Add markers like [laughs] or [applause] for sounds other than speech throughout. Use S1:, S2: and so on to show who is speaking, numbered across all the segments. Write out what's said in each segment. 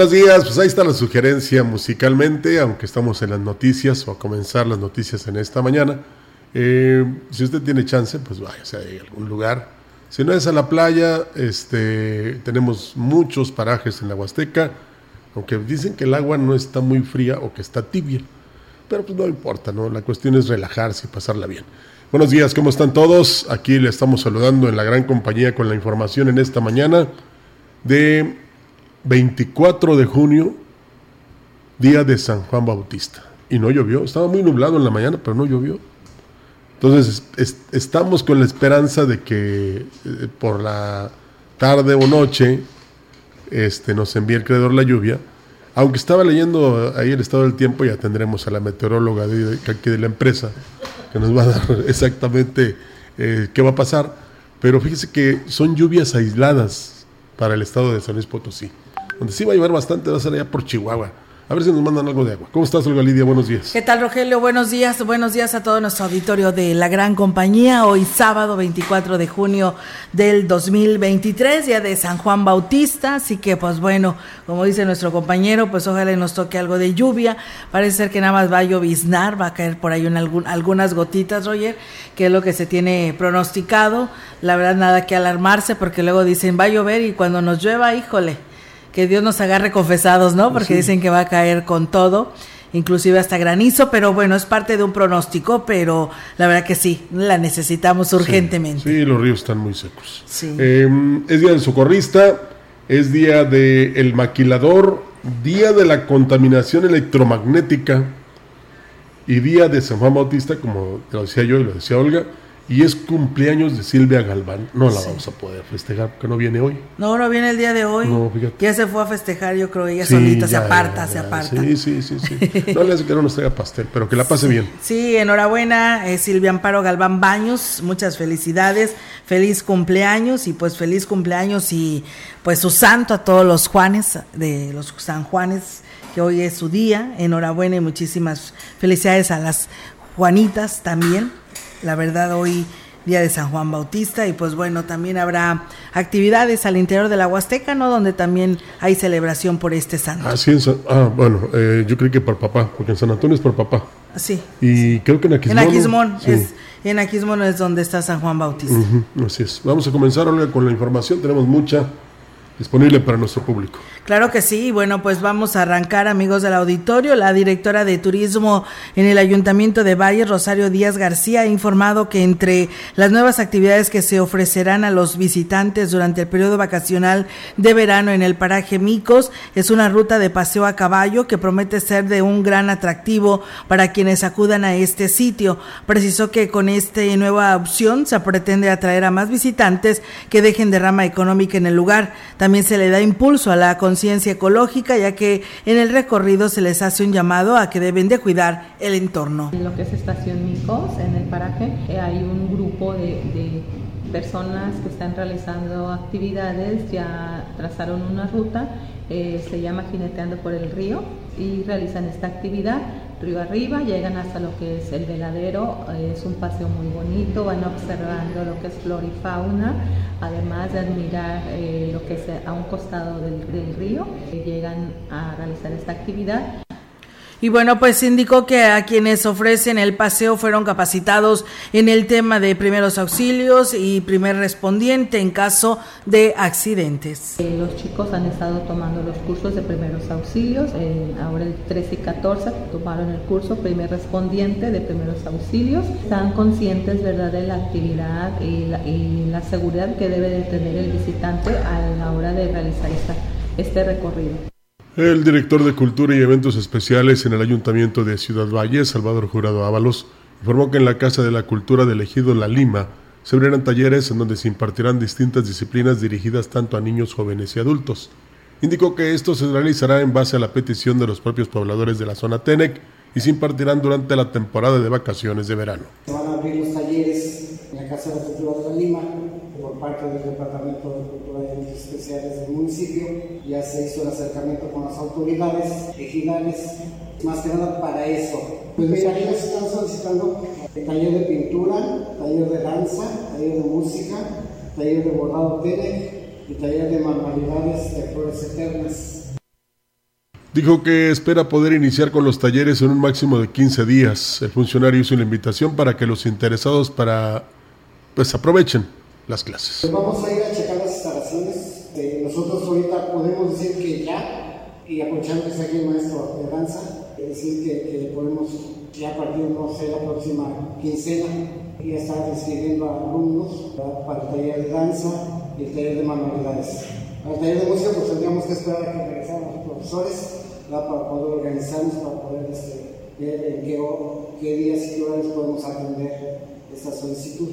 S1: Buenos días, pues ahí está la sugerencia musicalmente, aunque estamos en las noticias o a comenzar las noticias en esta mañana. Eh, si usted tiene chance, pues váyase a algún lugar. Si no es a la playa, este, tenemos muchos parajes en la Huasteca, aunque dicen que el agua no está muy fría o que está tibia. Pero pues no importa, ¿no? La cuestión es relajarse y pasarla bien. Buenos días, ¿cómo están todos? Aquí le estamos saludando en la gran compañía con la información en esta mañana de 24 de junio, día de San Juan Bautista. Y no llovió, estaba muy nublado en la mañana, pero no llovió. Entonces estamos con la esperanza de que eh, por la tarde o noche este, nos envíe el creador la lluvia. Aunque estaba leyendo ahí el estado del tiempo, ya tendremos a la meteoróloga de, la empresa que nos va a dar [laughs] exactamente eh, qué va a pasar. Pero fíjese que son lluvias aisladas para el estado de San Luis Potosí. Donde sí va a llover bastante va a ser allá por Chihuahua. A ver si nos mandan algo de agua. ¿Cómo estás, Olga Lidia? Buenos días.
S2: ¿Qué tal, Rogelio? Buenos días. Buenos días a todo nuestro auditorio de la gran compañía. Hoy sábado 24 de junio del 2023, día de San Juan Bautista. Así que, pues bueno, como dice nuestro compañero, pues ojalá nos toque algo de lluvia. Parece ser que nada más va a lloviznar, va a caer por ahí en algún, algunas gotitas, Roger, que es lo que se tiene pronosticado. La verdad, nada que alarmarse porque luego dicen va a llover y cuando nos llueva, híjole que Dios nos agarre confesados, ¿no? Porque dicen que va a caer con todo, inclusive hasta granizo, pero bueno, es parte de un pronóstico, pero la verdad que sí, la necesitamos urgentemente.
S1: Sí, los ríos están muy secos. Sí. Em, es día del socorrista, es día del maquilador, día de la contaminación electromagnética y día de San Juan Bautista, como lo decía yo y lo decía Olga y es cumpleaños de Silvia Galván. No la vamos a poder festejar porque no viene hoy.
S2: No, no viene el día de hoy. No, fíjate. Ya se fue a festejar, yo creo, ella solita se aparta, se aparta.
S1: Sí, sí, sí, sí. No le hace que no nos traiga pastel, pero que la pase bien.
S2: Sí, enhorabuena, eh, Silvia Amparo Galván Baños, muchas felicidades, feliz cumpleaños y pues feliz cumpleaños y pues su santo a todos los Juanes, de los San Juanes, que hoy es su día. Enhorabuena y muchísimas felicidades a las Juanitas también la verdad hoy día de San Juan Bautista y pues bueno, también habrá actividades al interior de la Huasteca, ¿no? Donde también hay celebración por este santo.
S1: Así es, ah, bueno, eh, yo creo que por papá, porque en San Antonio es por papá.
S2: Sí.
S1: Y creo que en Aquismón.
S2: En Aquismón, es, en Aquismón es donde está San Juan Bautista.
S1: así es. Vamos a comenzar, Olga, con la información, tenemos mucha disponible para nuestro público.
S2: Claro que sí, bueno, pues vamos a arrancar, amigos del auditorio. La directora de turismo en el Ayuntamiento de Valle, Rosario Díaz García, ha informado que entre las nuevas actividades que se ofrecerán a los visitantes durante el periodo vacacional de verano en el paraje Micos es una ruta de paseo a caballo que promete ser de un gran atractivo para quienes acudan a este sitio. Precisó que con esta nueva opción se pretende atraer a más visitantes que dejen derrama económica en el lugar. También se le da impulso a la conciencia ecológica, ya que en el recorrido se les hace un llamado a que deben de cuidar el entorno.
S3: En lo que es Estación en el paraje, eh, hay un grupo de, personas que están realizando actividades, ya trazaron una ruta, eh, se llama Jineteando por el Río y realizan esta actividad río arriba, llegan hasta lo que es el veladero, es un paseo muy bonito, van observando lo que es flora y fauna, además de admirar eh, lo que es a un costado del, del río, llegan a realizar esta actividad.
S2: Y bueno, pues indicó que a quienes ofrecen el paseo fueron capacitados en el tema de primeros auxilios y primer respondiente en caso de accidentes.
S3: Eh, los chicos han estado tomando los cursos de primeros auxilios, eh, ahora el 13 y 14 tomaron el curso primer respondiente de primeros auxilios. Están conscientes, ¿verdad?, de la actividad y la, y la seguridad que debe de tener el visitante a la hora de realizar esta, este recorrido.
S1: El director de Cultura y Eventos Especiales en el Ayuntamiento de Ciudad Valle, Salvador Jurado Ábalos, informó que en la Casa de la Cultura del Ejido La Lima se abrirán talleres en donde se impartirán distintas disciplinas dirigidas tanto a niños, jóvenes y adultos. Indicó que esto se realizará en base a la petición de los propios pobladores de la zona TENEC y se impartirán durante la temporada de vacaciones de verano.
S4: Se van a abrir los talleres en la Casa de la Cultura de La Lima por parte del Departamento de Cultura y Eventos Especiales del municipio. Ya se hizo el acercamiento con las autoridades ejidales, más que nada para eso. Pues mira, ellos están solicitando taller de pintura, taller de danza, taller de música, taller de bordado tele y taller de manualidades de flores eternas.
S1: Dijo que espera poder iniciar con los talleres en un máximo de 15 días. El funcionario hizo una invitación para que los interesados para pues aprovechen las clases.
S4: Pues vamos a ir a checar las instalaciones. Eh, nosotros ahorita podemos decir que ya, y aprovechando que aquí el maestro de danza, decir que, podemos ya a partir, no sé, la próxima quincena, ya estar inscribiendo a alumnos para el taller de danza y el taller de manualidades. Al taller de música pues tendríamos que esperar a que regresaran los profesores para poder organizarnos, para poder este, ver en qué, días y qué horarios podemos atender esta solicitud.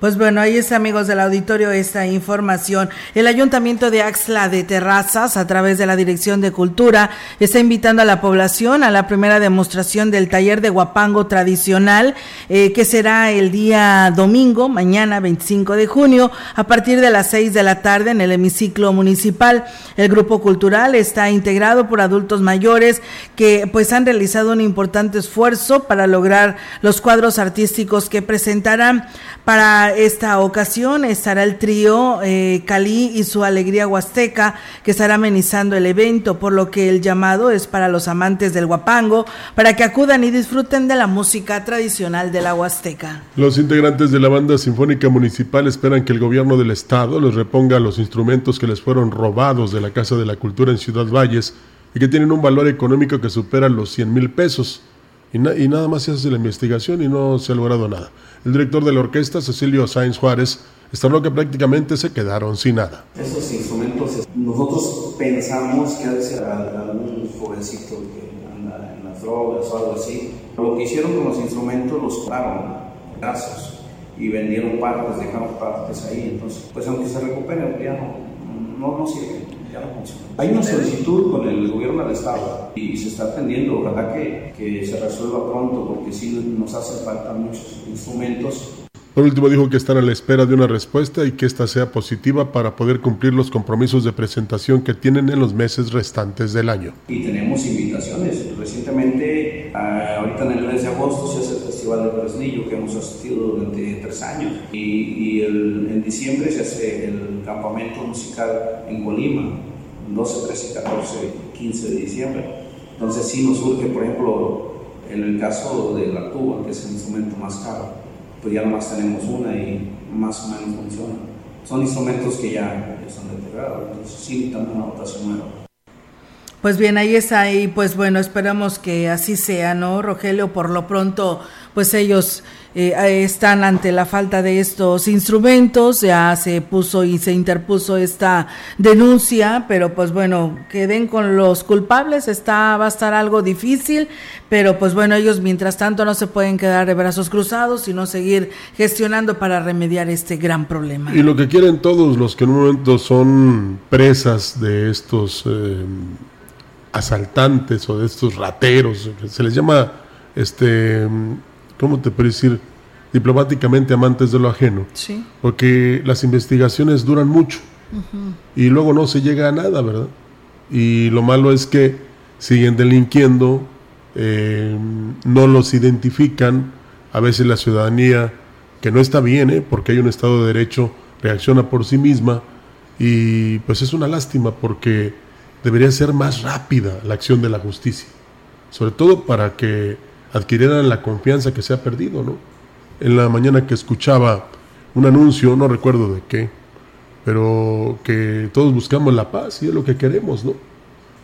S2: Pues bueno, ahí está, amigos del auditorio, esta información. El Ayuntamiento de Axla de Terrazas, a través de la Dirección de Cultura, está invitando a la población a la primera demostración del taller de guapango tradicional, eh, que será el día domingo, mañana 25 de junio, a partir de las 6 de la tarde en el hemiciclo municipal. El grupo cultural está integrado por adultos mayores que pues han realizado un importante esfuerzo para lograr los cuadros artísticos que presentarán para esta ocasión estará el trío eh, Cali y su alegría huasteca que estará amenizando el evento, por lo que el llamado es para los amantes del guapango, para que acudan y disfruten de la música tradicional de la huasteca.
S1: Los integrantes de la banda sinfónica municipal esperan que el gobierno del estado les reponga los instrumentos que les fueron robados de la Casa de la Cultura en Ciudad Valles y que tienen un valor económico que supera los 100 mil pesos. Y, y nada más se hace la investigación y no se ha logrado nada. El director de la orquesta, Cecilio Sáenz Juárez, estará que prácticamente se quedaron sin nada.
S5: Esos instrumentos, nosotros pensamos que de ser algún jovencito que anda en las drogas o algo así. Lo que hicieron con los instrumentos los pararon pedazos y vendieron partes, dejaron partes ahí. Entonces, pues aunque se recuperen, ya no, no, no sirve. Hay una solicitud con el gobierno del Estado y se está atendiendo. Ojalá que, que se resuelva pronto porque sí nos hace falta muchos instrumentos
S1: por último, dijo que están a la espera de una respuesta y que ésta sea positiva para poder cumplir los compromisos de presentación que tienen en los meses restantes del año.
S5: Y tenemos invitaciones. Recientemente, ah, ahorita en el mes de agosto, se hace Festival de Fresnillo que hemos asistido durante tres años. Y, y el, en diciembre se hace el campamento musical en Colima, 12, 13, 14, 15 de diciembre. Entonces, sí nos surge, por ejemplo, en el caso de la tuba, que es el instrumento más caro pues ya nomás tenemos una y más o menos funciona. Son instrumentos que ya, están deteriorados, entonces sí también una votación nueva.
S2: Pues bien, ahí está, y pues bueno, esperamos que así sea, ¿no, Rogelio? Por lo pronto, pues ellos eh, están ante la falta de estos instrumentos, ya se puso y se interpuso esta denuncia, pero pues bueno, queden con los culpables, está, va a estar algo difícil, pero pues bueno, ellos mientras tanto no se pueden quedar de brazos cruzados, sino seguir gestionando para remediar este gran problema.
S1: Y lo que quieren todos los que en un momento son presas de estos eh, asaltantes o de estos rateros, se les llama este ¿cómo te puedo decir? Diplomáticamente amantes de lo ajeno.
S2: Sí.
S1: Porque las investigaciones duran mucho y luego no se llega a nada, ¿verdad? Y lo malo es que siguen delinquiendo eh, no los identifican, a veces la ciudadanía, que no está bien, ¿eh? porque hay un Estado de Derecho, reacciona por sí misma y pues es una lástima porque debería ser más rápida la acción de la justicia, sobre todo para que adquirieran la confianza que se ha perdido, ¿no? En la mañana que escuchaba un anuncio, no recuerdo de qué, pero que todos buscamos la paz y es lo que queremos, ¿no?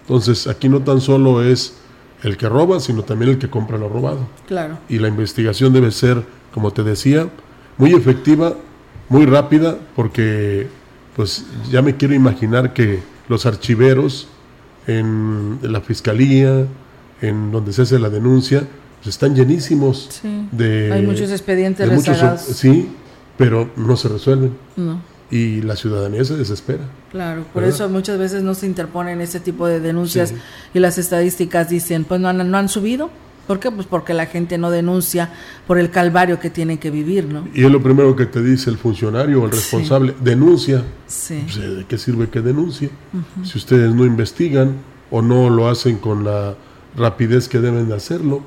S1: Entonces aquí no tan solo es el que roba, sino también el que compra lo robado.
S2: Claro.
S1: Y la investigación debe ser, como te decía, muy efectiva, muy rápida, porque pues ya me quiero imaginar que los archiveros en la fiscalía, en donde se hace la denuncia, pues están llenísimos
S2: Sí.
S1: de...
S2: Hay muchos expedientes
S1: muchos- sí, pero no se resuelven.
S2: No.
S1: Y la ciudadanía se desespera.
S2: Claro, por
S1: ¿Verdad?
S2: eso muchas veces no se interponen ese tipo de denuncias
S1: Sí.
S2: y las estadísticas dicen, pues no han, no han subido. ¿Por qué? Pues porque la gente no denuncia por el calvario que tienen que vivir, ¿no?
S1: Y es lo primero que te dice el funcionario o el
S2: Sí.
S1: responsable, denuncia.
S2: Sí.
S1: Pues, ¿De qué sirve que denuncie? Si ustedes no investigan o no lo hacen con la rapidez que deben de hacerlo,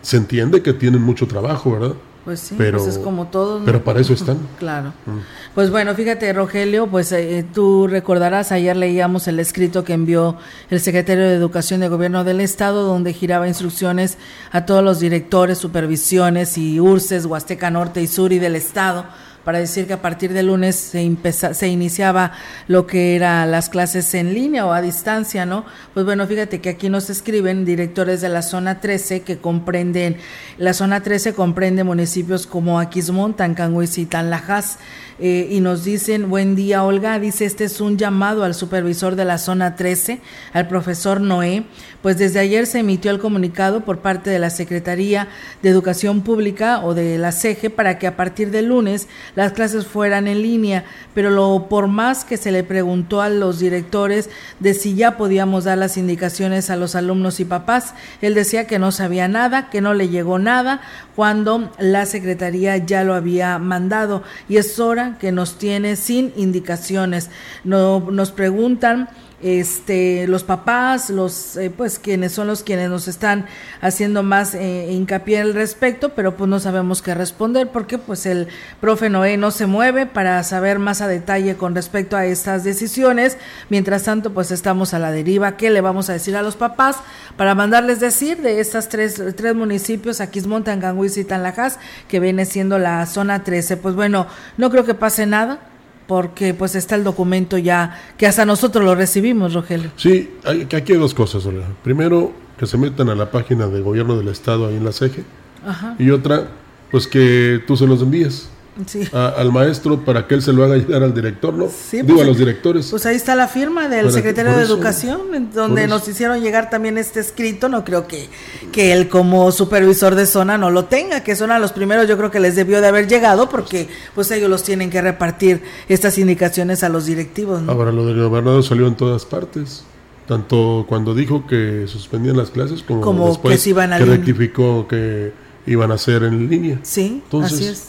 S1: se entiende que tienen mucho trabajo, ¿verdad?
S2: Pues sí,
S1: Pero-
S2: pues es como todo.
S1: pero para eso están. [laughs]
S2: Claro.
S1: Mm.
S2: Pues bueno, fíjate, Rogelio, pues eh, tú recordarás, ayer leíamos el escrito que envió el secretario de Educación de Gobierno del Estado, donde giraba instrucciones a todos los directores, supervisiones y URCES, Huasteca Norte y Sur y del Estado, para decir que a partir de lunes se, empeza- se iniciaba lo que eran las clases en línea o a distancia, ¿no? Pues bueno, fíjate que aquí nos escriben directores de la zona 13 que comprenden, la zona 13 comprende municipios como Aquismón, Tancanhuiz y Tanlajas, eh, y nos dicen, buen día Olga, dice, este es un llamado al supervisor de la zona 13, al profesor Noé, pues desde ayer se emitió el comunicado por parte de la Secretaría de Educación Pública o de la CEGE para que a partir de lunes las clases fueran en línea, pero lo por más que se le preguntó a los directores de si ya podíamos dar las indicaciones a los alumnos y papás, él decía que no sabía nada, que no le llegó nada, cuando la Secretaría ya lo había mandado y es hora que nos tiene sin indicaciones. No, nos preguntan este los papás los eh, pues quienes son los quienes nos están haciendo más eh, hincapié al respecto pero pues no sabemos qué responder porque pues el profe Noé no se mueve para saber más a detalle con respecto a estas decisiones. Mientras tanto pues estamos a la deriva. Qué le vamos a decir a los papás para mandarles decir de estas tres, tres municipios Aquismón, Tanganguis y Tanlajas que viene siendo la zona 13 pues bueno no creo que pase nada porque pues está el documento ya que hasta nosotros lo recibimos, Rogelio.
S1: Sí, hay, aquí hay dos cosas, Olga. Primero, que se metan a la página de gobierno del estado ahí en la CEGE.
S2: Ajá.
S1: Y otra, pues que tú se los envíes
S2: Sí.
S1: a- al maestro para que él se lo haga llegar al director, ¿no?
S2: Sí,
S1: Digo,
S2: pues,
S1: a los directores.
S2: Pues ahí está la firma del
S1: Para-
S2: secretario de
S1: eso,
S2: Educación, donde nos hicieron llegar también este escrito. No creo que, que él como supervisor de zona no lo tenga, que son a los primeros, yo creo que les debió de haber llegado porque pues ellos los tienen que repartir estas indicaciones a los directivos. ¿no?
S1: Ahora, lo del gobernador salió en todas partes. Tanto cuando dijo que suspendían las clases como,
S2: Como
S1: después
S2: que se iban a
S1: que
S2: línea.
S1: rectificó que iban a ser en línea.
S2: Sí,
S1: Entonces,
S2: así es.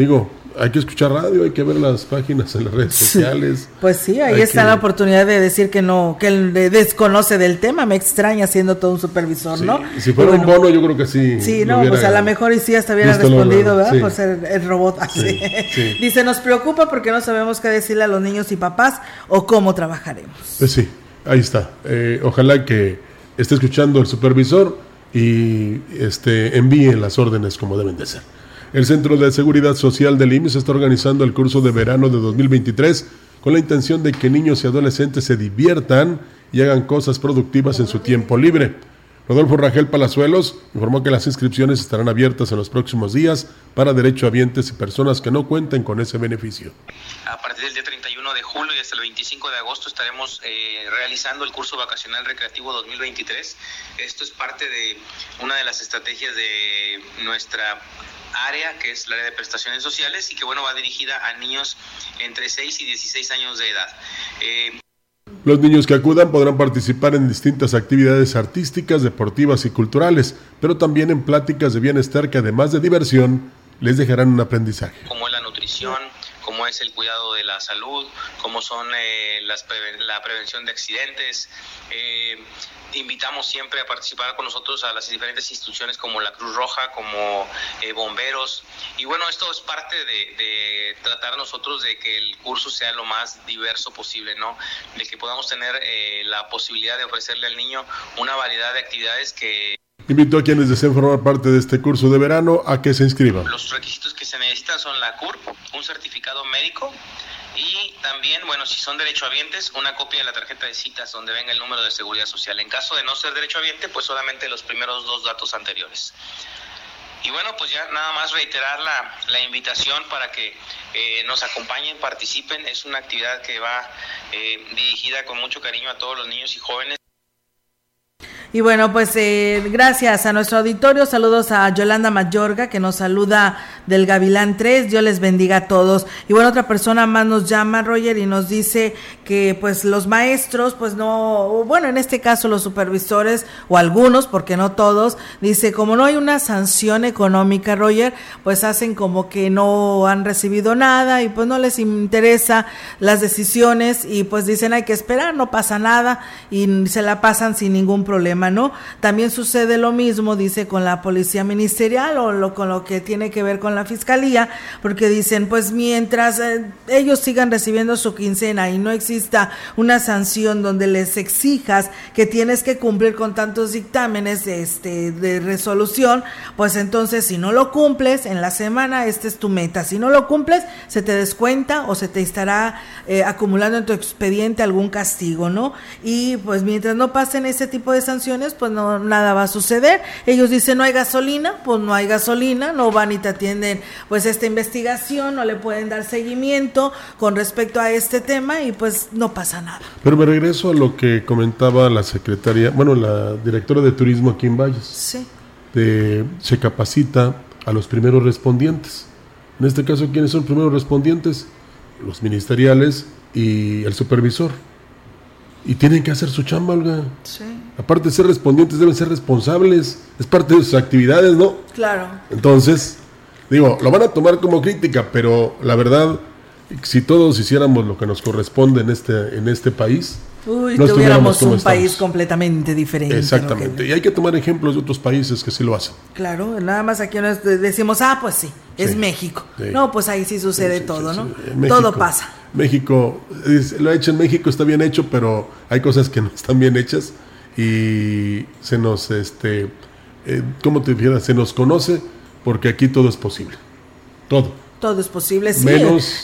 S1: Digo, hay que escuchar radio, hay que ver las páginas en las redes sociales.
S2: Pues sí, ahí
S1: Hay
S2: está
S1: que-
S2: la oportunidad de decir que no, que él de- desconoce del tema. Me extraña siendo todo un supervisor,
S1: Sí,
S2: ¿no?
S1: Si fuera un bono, yo creo que sí.
S2: Sí, no, pues a lo mejor y sí hasta hubiera respondido, ¿verdad?
S1: sí.
S2: Por ser el robot [laughs] así.
S1: Sí, sí.
S2: Dice, nos preocupa porque no sabemos qué decirle a los niños y papás o cómo trabajaremos.
S1: Pues sí, ahí está. Eh, ojalá que esté escuchando el supervisor y este, envíe las órdenes como deben de ser. El Centro de Seguridad Social del IMSS está organizando el curso de verano de 2023 con la intención de que niños y adolescentes se diviertan y hagan cosas productivas en su tiempo libre. Rodolfo Rangel Palazuelos informó que las inscripciones estarán abiertas en los próximos días para derechohabientes y personas que no cuenten con ese beneficio.
S6: A partir del día 31 de julio y hasta el 25 de agosto estaremos eh, realizando el curso vacacional recreativo 2023. Esto es parte de una de las estrategias de nuestra área, que es el área de prestaciones sociales, y que bueno, va dirigida a niños entre 6 y 16 años de edad. Eh,
S1: Los niños que acudan podrán participar en distintas actividades artísticas, deportivas y culturales, pero también en pláticas de bienestar que además de diversión, les dejarán un aprendizaje.
S6: como la nutrición, es el cuidado de la salud, como son eh, las la prevención de accidentes. Eh, invitamos siempre a participar con nosotros a las diferentes instituciones como la Cruz Roja, como eh, bomberos. Y bueno, esto es parte de, de, tratar nosotros de que el curso sea lo más diverso posible, ¿no? De que podamos tener la posibilidad de ofrecerle al niño una variedad de actividades que
S1: Invito a quienes deseen formar parte de este curso de verano a que se inscriban.
S6: Los requisitos que se necesitan son la CURP, un certificado médico y también, bueno, si son derechohabientes, una copia de la tarjeta de citas donde venga el número de seguridad social. En caso de no ser derechohabiente, pues solamente los primeros dos datos anteriores. Y bueno, pues ya nada más reiterar la, la invitación para que eh, nos acompañen, participen. Es una actividad que va eh, dirigida con mucho cariño a todos los niños y jóvenes.
S2: Y bueno, pues eh, gracias a nuestro auditorio. Saludos a Yolanda Mayorga, que nos saluda del Gavilán 3. Dios les bendiga a todos. Y bueno, otra persona más nos llama, Roger, y nos dice que pues los maestros, pues no, bueno, en este caso los supervisores, o algunos, porque no todos, dice, como no hay una sanción económica, Roger, pues hacen como que no han recibido nada y pues no les interesa las decisiones y pues dicen hay que esperar, no pasa nada y se la pasan sin ningún problema. ¿no? También sucede lo mismo, dice, con la policía ministerial o lo, con lo que tiene que ver con la fiscalía, porque dicen, pues mientras eh, ellos sigan recibiendo su quincena y no exista una sanción donde les exijas que tienes que cumplir con tantos dictámenes este, de resolución, pues entonces si no lo cumples en la semana, esta es tu meta. Si no lo cumples, se te descuenta o se te estará eh, acumulando en tu expediente algún castigo, ¿no? Y pues mientras no pasen ese tipo de sanciones, pues no nada va a suceder. Ellos dicen no hay gasolina, pues no hay gasolina, no van y te atienden pues esta investigación, no le pueden dar seguimiento con respecto a este tema y pues no pasa nada.
S1: Pero me regreso a lo que comentaba la secretaria, bueno, la directora de turismo aquí en Valles. Sí. De, se capacita a los primeros respondientes. En este caso, ¿quiénes son los primeros respondientes? Los ministeriales y el supervisor. Y tienen que hacer su chamba, Olga. Sí. Aparte de ser respondientes, deben ser responsables. Es parte de sus actividades, ¿no?
S2: Claro.
S1: Entonces, digo, lo van a tomar como crítica, pero la verdad, si todos hiciéramos lo que nos corresponde en este, en este país,
S2: Uy, tuviéramos un país completamente diferente.
S1: Exactamente. Y hay que tomar ejemplos de otros países que sí lo hacen.
S2: Claro, nada más aquí nos decimos, ah, pues sí, es México. No, pues ahí sí sucede todo, ¿no? todo pasa.
S1: México, lo ha hecho en México, está bien hecho, pero hay cosas que no están bien hechas y se nos, este, eh, ¿cómo te fijas? Se nos conoce porque aquí todo es posible. Todo.
S2: Todo es posible, sí.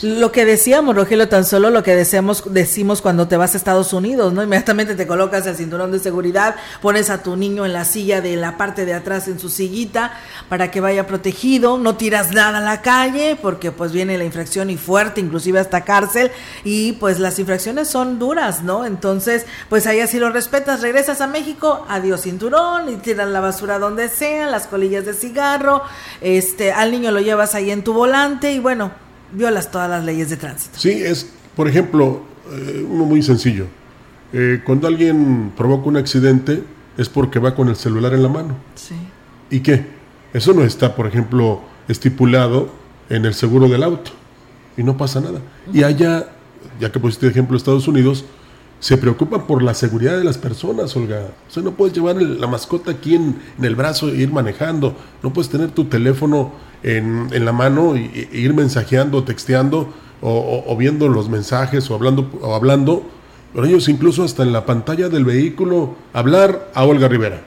S2: Lo que decíamos, Rogelio, tan solo lo que deseamos, decimos cuando te vas a Estados Unidos, ¿no? Inmediatamente te colocas el cinturón de seguridad, pones a tu niño en la silla de la parte de atrás en su sillita para que vaya protegido, no tiras nada a la calle porque pues viene la infracción y fuerte, inclusive hasta cárcel, y pues las infracciones son duras, ¿no? Entonces, pues ahí así lo respetas, regresas a México, adiós cinturón y tiras la basura donde sea, las colillas de cigarro, este, al niño lo llevas ahí en tu volante y bueno, violas todas las leyes de tránsito.
S1: Sí, es, por ejemplo, eh, uno muy sencillo. Eh, cuando alguien provoca un accidente es porque va con el celular en la mano. Sí. ¿Y qué? Eso no está, por ejemplo, estipulado en el seguro del auto y no pasa nada. Y allá, ya que pusiste ejemplo Estados Unidos, se preocupan por la seguridad de las personas, Olga. O sea, no puedes llevar la mascota aquí en, el brazo e ir manejando. No puedes tener tu teléfono en, la mano e, ir mensajeando, texteando o, viendo los mensajes o hablando, o hablando. Pero ellos incluso hasta en la pantalla del vehículo hablar a Olga Rivera.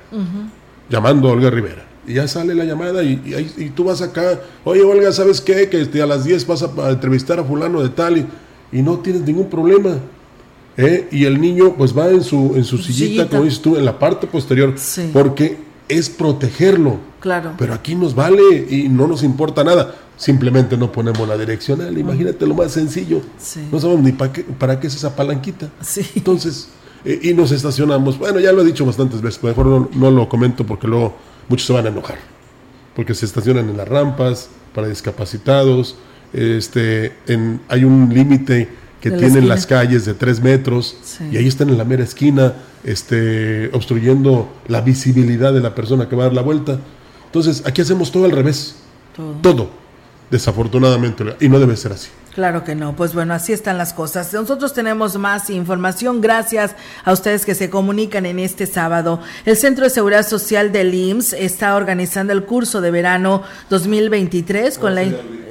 S1: Llamando a Olga Rivera. Y ya sale la llamada y, y, tú vas acá. Oye, Olga, ¿sabes qué? Que este, a las 10 vas a, entrevistar a fulano de tal y, y no tienes ningún problema ¿eh? y el niño pues va en su, en su sillita, como dices tú, en la parte posterior, porque es protegerlo.
S2: Claro.
S1: Pero aquí nos vale y no nos importa nada. Simplemente no ponemos la direccional. Imagínate lo más sencillo. No sabemos ni para qué, para qué es esa palanquita. Entonces, eh, y nos estacionamos. Bueno, ya lo he dicho bastantes veces, mejor no, no, lo comento porque luego muchos se van a enojar. Porque se estacionan en las rampas para discapacitados. Este, en, hay un límite que tienen las calles de tres metros y ahí están en la mera esquina este, obstruyendo la visibilidad de la persona que va a dar la vuelta. Entonces, aquí hacemos todo al revés. Todo. desafortunadamente. Y no debe ser así.
S2: Claro que no, pues bueno, así están las cosas. Nosotros tenemos más información gracias a ustedes que se comunican en este sábado. El Centro de Seguridad Social del IMSS está organizando el curso de verano 2023 con la...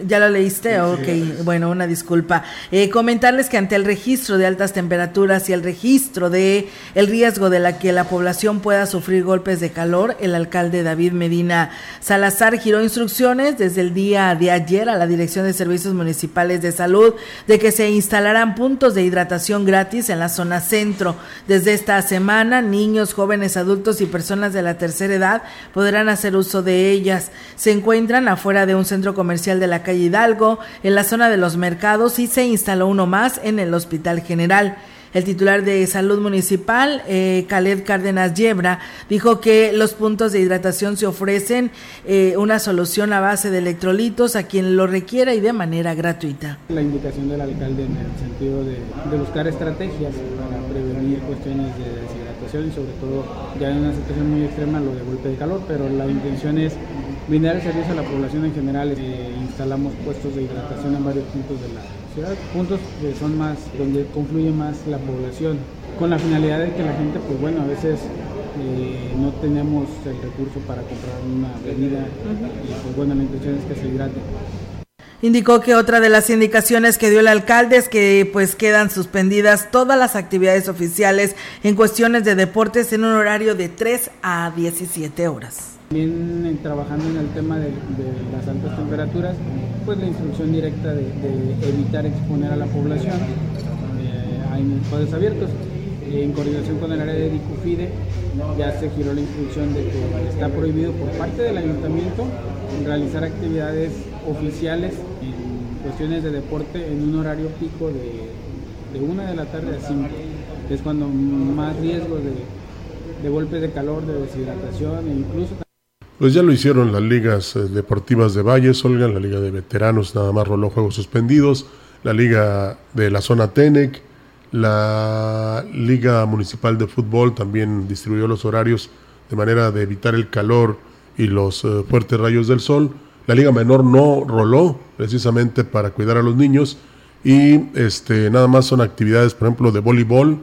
S2: ¿Ya lo leíste? ok, bueno, una disculpa. Eh, comentarles que ante el registro de altas temperaturas y el registro de el riesgo de la que la población pueda sufrir golpes de calor, el alcalde David Medina Salazar giró instrucciones desde el día de ayer a la Dirección de Servicios Municipales de Salud de que se instalarán puntos de hidratación gratis en la zona centro. Desde esta semana, niños, jóvenes, adultos y personas de la tercera edad podrán hacer uso de ellas. Se encuentran afuera de un centro comercial de la calle Hidalgo, en la zona de los mercados y se instaló uno más en el Hospital General. El titular de Salud Municipal, eh, Khaled Cárdenas Yebra, dijo que los puntos de hidratación se ofrecen eh, una solución a base de electrolitos a quien lo requiera y de manera gratuita.
S7: La indicación del alcalde en el sentido de, buscar estrategias para prevenir cuestiones de deshidratación y sobre todo ya en una situación muy extrema lo de golpe de calor, pero la intención es brindar el servicio a la población en general. Eh, instalamos puestos de hidratación en varios puntos de la ciudad, puntos que son más, donde confluye más la población, con la finalidad de que la gente, pues bueno, a veces eh, no tenemos el recurso para comprar una bebida y pues bueno, la intención es que se hidrate.
S2: Indicó que otra de las indicaciones que dio el alcalde es que pues quedan suspendidas todas las actividades oficiales en cuestiones de deportes en un horario de 3 a 17 horas.
S7: También eh, trabajando en el tema de, las altas temperaturas, pues la instrucción directa de, evitar exponer a la población eh, a espacios abiertos. en coordinación con el área de Dicufide ya se giró la instrucción de que está prohibido por parte del ayuntamiento realizar actividades oficiales en cuestiones de deporte en un horario pico de, de una de la tarde a 5. Es cuando más riesgo de, de golpes de calor, de deshidratación e incluso
S1: pues ya lo hicieron las ligas eh, deportivas de Valles, Olga, la liga de veteranos nada más roló juegos suspendidos, la liga de la zona Tenec, la liga municipal de fútbol también distribuyó los horarios de manera de evitar el calor y los eh, fuertes rayos del sol. La liga menor no roló precisamente para cuidar a los niños y este nada más son actividades, por ejemplo, de voleibol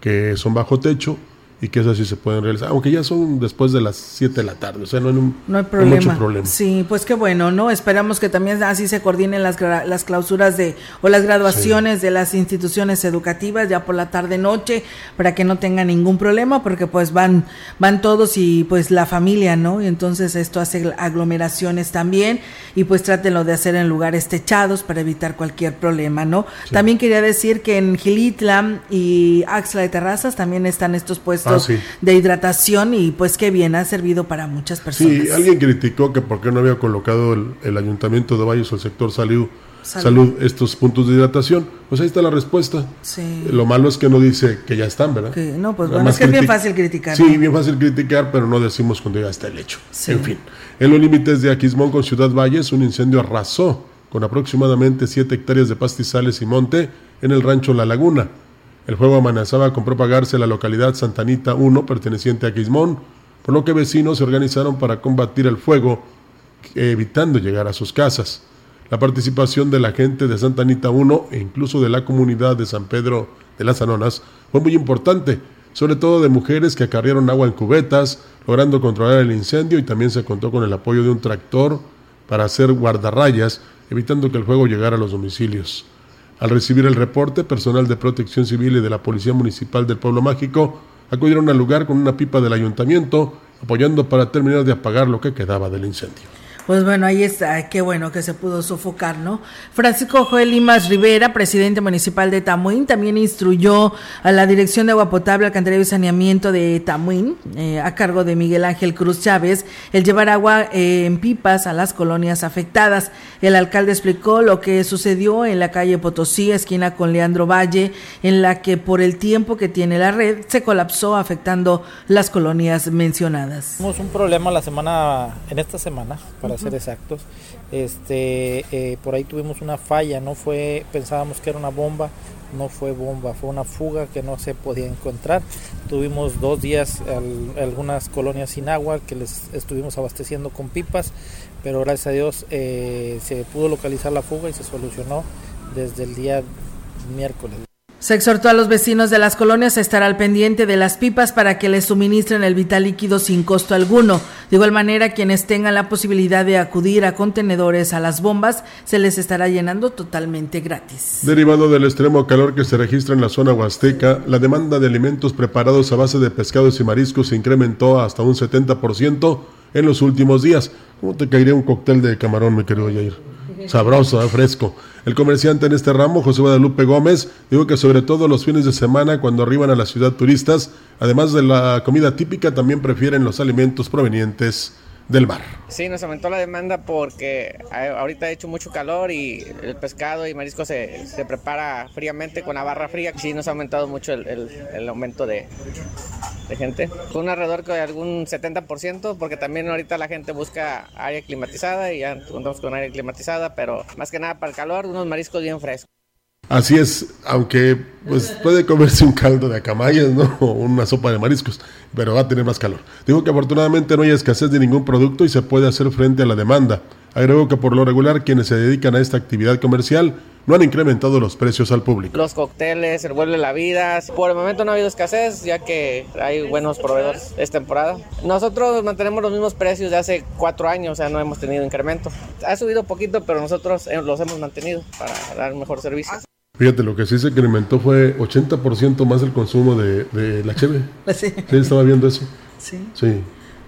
S1: que son bajo techo y que esas sí se pueden realizar, aunque ya son después de las 7 de la tarde, o sea, no hay, un,
S2: no hay problema. mucho problema. Sí, pues qué bueno, ¿no? Esperamos que también así se coordinen las, las clausuras de o las graduaciones de las instituciones educativas ya por la tarde noche para que no tengan ningún problema porque pues van van todos y pues la familia, ¿no? Y entonces esto hace aglomeraciones también y pues trátenlo de hacer en lugares techados para evitar cualquier problema, ¿no? También quería decir que en Gilitla y Axla de Terrazas también están estos puestos Ah, de hidratación y pues qué bien, ha servido para muchas personas.
S1: Sí, alguien criticó que por qué no había colocado el, ayuntamiento de Valles o el sector salud, salud, estos puntos de hidratación. Pues ahí está la respuesta. Sí. Lo malo es que no dice que ya están, ¿verdad?
S2: no, pues bueno, es que es bien fácil criticar.
S1: Sí, bien fácil criticar, pero no decimos cuando ya está el hecho. En fin, en los límites de Aquismón con Ciudad Valles, un incendio arrasó con aproximadamente 7 hectáreas de pastizales y monte en el rancho La Laguna. El fuego amenazaba con propagarse a la localidad Santanita 1, perteneciente a Quismón, por lo que vecinos se organizaron para combatir el fuego, evitando llegar a sus casas. La participación de la gente de Santanita 1 e incluso de la comunidad de San Pedro de las Anonas fue muy importante, sobre todo de mujeres que acarrearon agua en cubetas, logrando controlar el incendio y también se contó con el apoyo de un tractor para hacer guardarrayas, evitando que el fuego llegara a los domicilios. Al recibir el reporte, personal de protección civil y de la Policía Municipal del Pueblo Mágico acudieron al lugar con una pipa del ayuntamiento, apoyando para terminar de apagar lo que quedaba del incendio.
S2: Pues bueno, ahí está, qué bueno que se pudo sofocar, ¿no? Francisco Joel Limas Rivera, presidente municipal de Tamuín, también instruyó a la Dirección de Agua Potable, Alcantarillado y Saneamiento de Tamuín, eh, a cargo de Miguel Ángel Cruz Chávez, el llevar agua eh, en pipas a las colonias afectadas. El alcalde explicó lo que sucedió en la calle Potosí, esquina con Leandro Valle, en la que por el tiempo que tiene la red se colapsó afectando las colonias mencionadas.
S8: Tuvimos un problema la semana, en esta semana, para ser exactos. Este, eh, por ahí tuvimos una falla, no fue, pensábamos que era una bomba, no fue bomba, fue una fuga que no se podía encontrar. Tuvimos dos días algunas colonias sin agua que les estuvimos abasteciendo con pipas, pero gracias a Dios eh, se pudo localizar la fuga y se solucionó desde el día miércoles.
S2: Se exhortó a los vecinos de las colonias a estar al pendiente de las pipas para que les suministren el vital líquido sin costo alguno. De igual manera, quienes tengan la posibilidad de acudir a contenedores a las bombas, se les estará llenando totalmente gratis.
S1: Derivado del extremo calor que se registra en la zona huasteca, la demanda de alimentos preparados a base de pescados y mariscos se incrementó hasta un 70% en los últimos días. ¿Cómo te caería un cóctel de camarón, mi querido Yair? Sabroso, ¿eh? fresco. El comerciante en este ramo, José Guadalupe Gómez, dijo que sobre todo los fines de semana, cuando arriban a la ciudad turistas, además de la comida típica, también prefieren los alimentos provenientes del mar.
S9: Sí, nos aumentó la demanda porque ahorita ha hecho mucho calor y el pescado y marisco se, se prepara fríamente con la barra fría. Sí, nos ha aumentado mucho el, el aumento de, de, gente. Con un alrededor de algún 70%, porque también ahorita la gente busca área climatizada y ya contamos con área climatizada, pero más que nada para el calor, unos mariscos bien frescos.
S1: Así es, aunque pues puede comerse un caldo de acamayas, ¿no? O una sopa de mariscos, pero va a tener más calor. Digo que afortunadamente no hay escasez de ningún producto y se puede hacer frente a la demanda. Agrego que por lo regular quienes se dedican a esta actividad comercial no han incrementado los precios al público.
S9: Los cócteles, el vuelve la vida. Por el momento no ha habido escasez, ya que hay buenos proveedores. Es temporada. Nosotros mantenemos los mismos precios de hace cuatro años, o sea, no hemos tenido incremento. Ha subido poquito, pero nosotros eh, los hemos mantenido para dar mejor servicio.
S1: Fíjate, lo que sí se incrementó fue 80% más el consumo de, de la cheve. [laughs]
S2: Sí.
S1: sí, estaba viendo eso.
S2: Sí.
S1: Sí.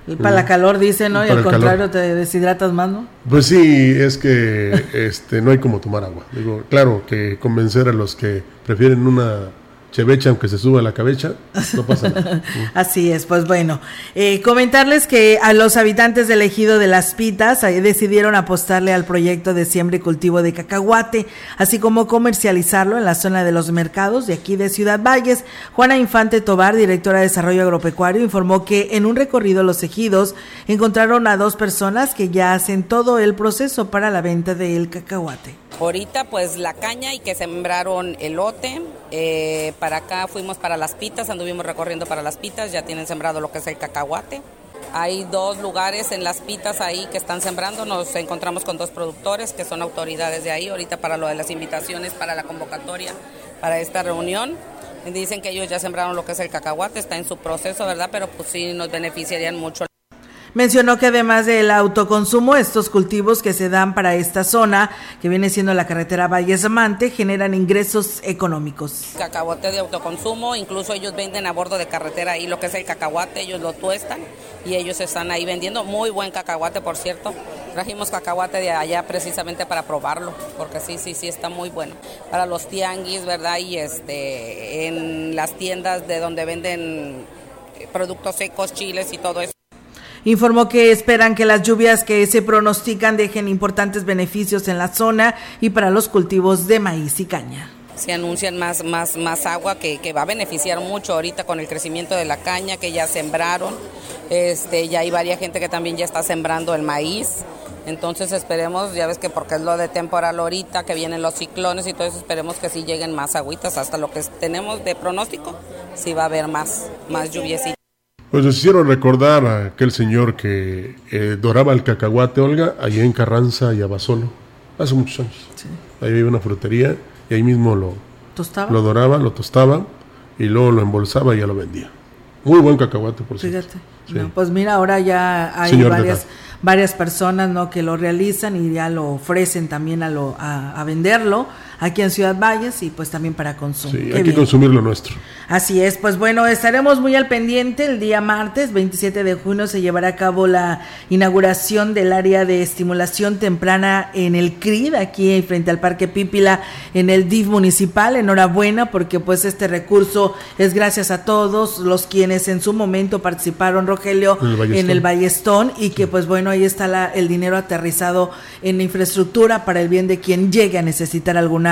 S2: Y para la calor dice, ¿no? Y al contrario
S1: calor.
S2: te deshidratas más, ¿no?
S1: Pues sí, es que [laughs] este no hay como tomar agua. Digo, claro que convencer a los que prefieren una chevecha aunque se suba la cabeza, no pasa nada. [laughs]
S2: Así es, pues bueno, eh, comentarles que a los habitantes del ejido de Las Pitas eh, decidieron apostarle al proyecto de siembra y cultivo de cacahuate, así como comercializarlo en la zona de los mercados de aquí de Ciudad Valles. Juana Infante Tobar, directora de Desarrollo Agropecuario, informó que en un recorrido a los ejidos encontraron a dos personas que ya hacen todo el proceso para la venta del cacahuate.
S10: Ahorita pues la caña y que sembraron elote. Eh, para acá fuimos para las pitas, anduvimos recorriendo para las pitas, ya tienen sembrado lo que es el cacahuate. Hay dos lugares en las pitas ahí que están sembrando. Nos encontramos con dos productores que son autoridades de ahí ahorita para lo de las invitaciones, para la convocatoria, para esta reunión. Dicen que ellos ya sembraron lo que es el cacahuate, está en su proceso, ¿verdad? Pero pues sí nos beneficiarían mucho.
S2: Mencionó que además del autoconsumo, estos cultivos que se dan para esta zona, que viene siendo la carretera Valles Amante, generan ingresos económicos.
S10: Cacahuate de autoconsumo, incluso ellos venden a bordo de carretera ahí lo que es el cacahuate, ellos lo tuestan y ellos están ahí vendiendo. Muy buen cacahuate, por cierto. Trajimos cacahuate de allá precisamente para probarlo, porque sí, sí, sí, está muy bueno. Para los tianguis, ¿verdad? Y este, en las tiendas de donde venden productos secos, chiles y todo eso.
S2: Informó que esperan que las lluvias que se pronostican dejen importantes beneficios en la zona y para los cultivos de maíz y caña.
S10: Se anuncian más, más, más agua que, que va a beneficiar mucho ahorita con el crecimiento de la caña que ya sembraron. Este, ya hay varias gente que también ya está sembrando el maíz. Entonces esperemos, ya ves que porque es lo de temporal ahorita, que vienen los ciclones y todo eso, esperemos que sí lleguen más agüitas. Hasta lo que tenemos de pronóstico, sí va a haber más, más lluviecita.
S1: Pues nos hicieron recordar a aquel señor que eh, doraba el cacahuate, Olga, allá en Carranza y Abasolo, hace muchos años. Ahí había una frutería y ahí mismo lo,
S2: ¿Tostaba?
S1: lo doraba, lo tostaba y luego lo embolsaba y ya lo vendía. Muy buen cacahuate, por cierto.
S2: Fíjate.
S1: Sí.
S2: No, pues mira, ahora ya hay
S1: Señor
S2: varias varias personas no que lo realizan y ya lo ofrecen también a lo a, a venderlo aquí en Ciudad Valles y pues también para consumo.
S1: Sí,
S2: Qué
S1: hay que consumir lo nuestro.
S2: Así es, pues bueno, estaremos muy al pendiente. El día martes 27 de junio se llevará a cabo la inauguración del área de estimulación temprana en el CRID, aquí frente al Parque Pípila, en el DIF municipal. Enhorabuena, porque pues este recurso es gracias a todos los quienes en su momento participaron, Rogelio,
S1: En el Ballestón.
S2: en el Ballestón, y que pues bueno, ahí está la- el dinero aterrizado en la infraestructura para el bien de quien llegue a necesitar alguna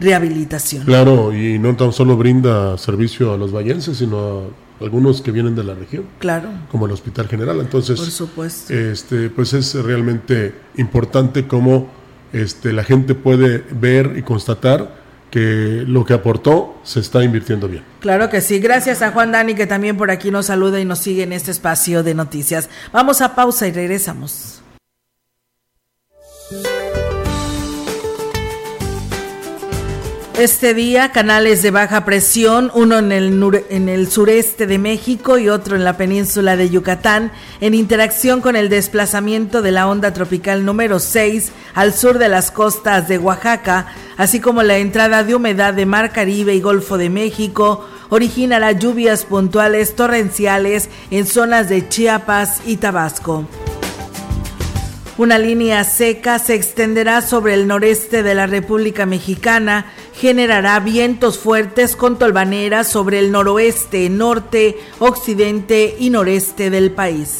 S2: rehabilitación.
S1: Claro, y no tan solo brinda servicio a los vallenses, sino a algunos que vienen de la región,
S2: Claro,
S1: como el Hospital General. Entonces,
S2: por supuesto.
S1: este, pues es realmente importante cómo este, la gente puede ver y constatar que lo que aportó se está invirtiendo bien.
S2: Claro que sí. Gracias a Juan Dani que también por aquí nos saluda y nos sigue en este espacio de noticias. Vamos a pausa y regresamos. Este día, canales de baja presión, uno en el, sureste de México y otro en la península de Yucatán, en interacción con el desplazamiento de la onda tropical número 6 al sur de las costas de Oaxaca, así como la entrada de humedad de Mar Caribe y Golfo de México, originará lluvias puntuales torrenciales en zonas de Chiapas y Tabasco. Una línea seca se extenderá sobre el noreste de la República Mexicana, generará vientos fuertes con tolvaneras sobre el noroeste, norte, occidente y noreste del país.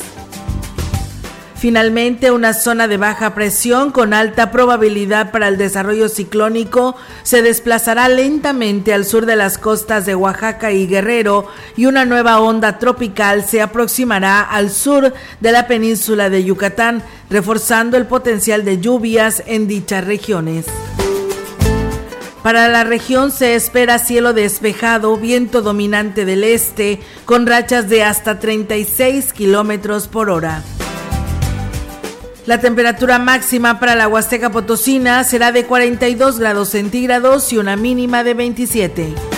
S2: Finalmente, una zona de baja presión con alta probabilidad para el desarrollo ciclónico se desplazará lentamente al sur de las costas de Oaxaca y Guerrero y una nueva onda tropical se aproximará al sur de la península de Yucatán, reforzando el potencial de lluvias en dichas regiones. Para la región se espera cielo despejado, viento dominante del este, con rachas de hasta 36 kilómetros por hora. La temperatura máxima para la Huasteca Potosina será de 42 grados centígrados y una mínima de 27.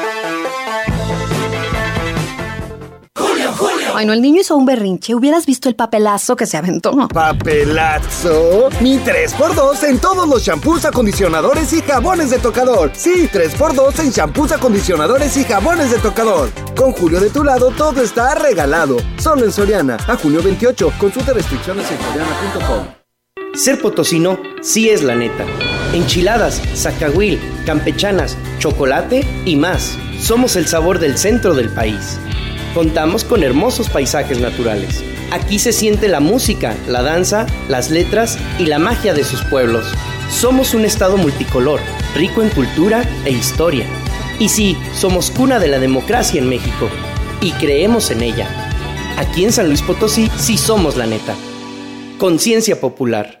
S11: Bueno, el niño hizo un berrinche. Hubieras visto el papelazo que se aventó.
S12: ¿Papelazo? Mi 3x2 en todos los shampoos, acondicionadores y jabones de tocador. Sí, 3x2 en shampoos, acondicionadores y jabones de tocador. Con Julio de tu lado, todo está regalado. Solo en Soriana. A junio 28. Consulta restricciones en soriana.com.
S13: Ser potosino sí es la neta. Enchiladas, zacahuil, campechanas, chocolate y más. Somos el sabor del centro del país. Contamos con hermosos paisajes naturales. Aquí se siente la música, la danza, las letras y la magia de sus pueblos. Somos un estado multicolor, rico en cultura e historia. Y sí, somos cuna de la democracia en México. Y creemos en ella. Aquí en San Luis Potosí sí somos la neta. Conciencia popular.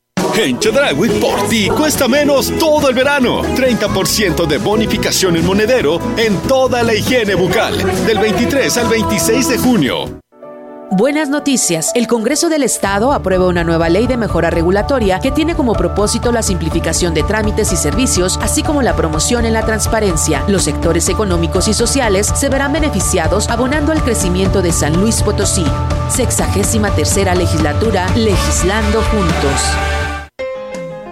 S14: En Chedragui, por ti cuesta menos todo el verano. 30% de bonificación en monedero en toda la higiene bucal. Del 23 al 26 de junio.
S15: Buenas noticias. El Congreso del Estado aprueba una nueva ley de mejora regulatoria que tiene como propósito la simplificación de trámites y servicios, así como la promoción en la transparencia. Los sectores económicos y sociales se verán beneficiados abonando al crecimiento de San Luis Potosí. Sexagésima tercera legislatura, legislando juntos.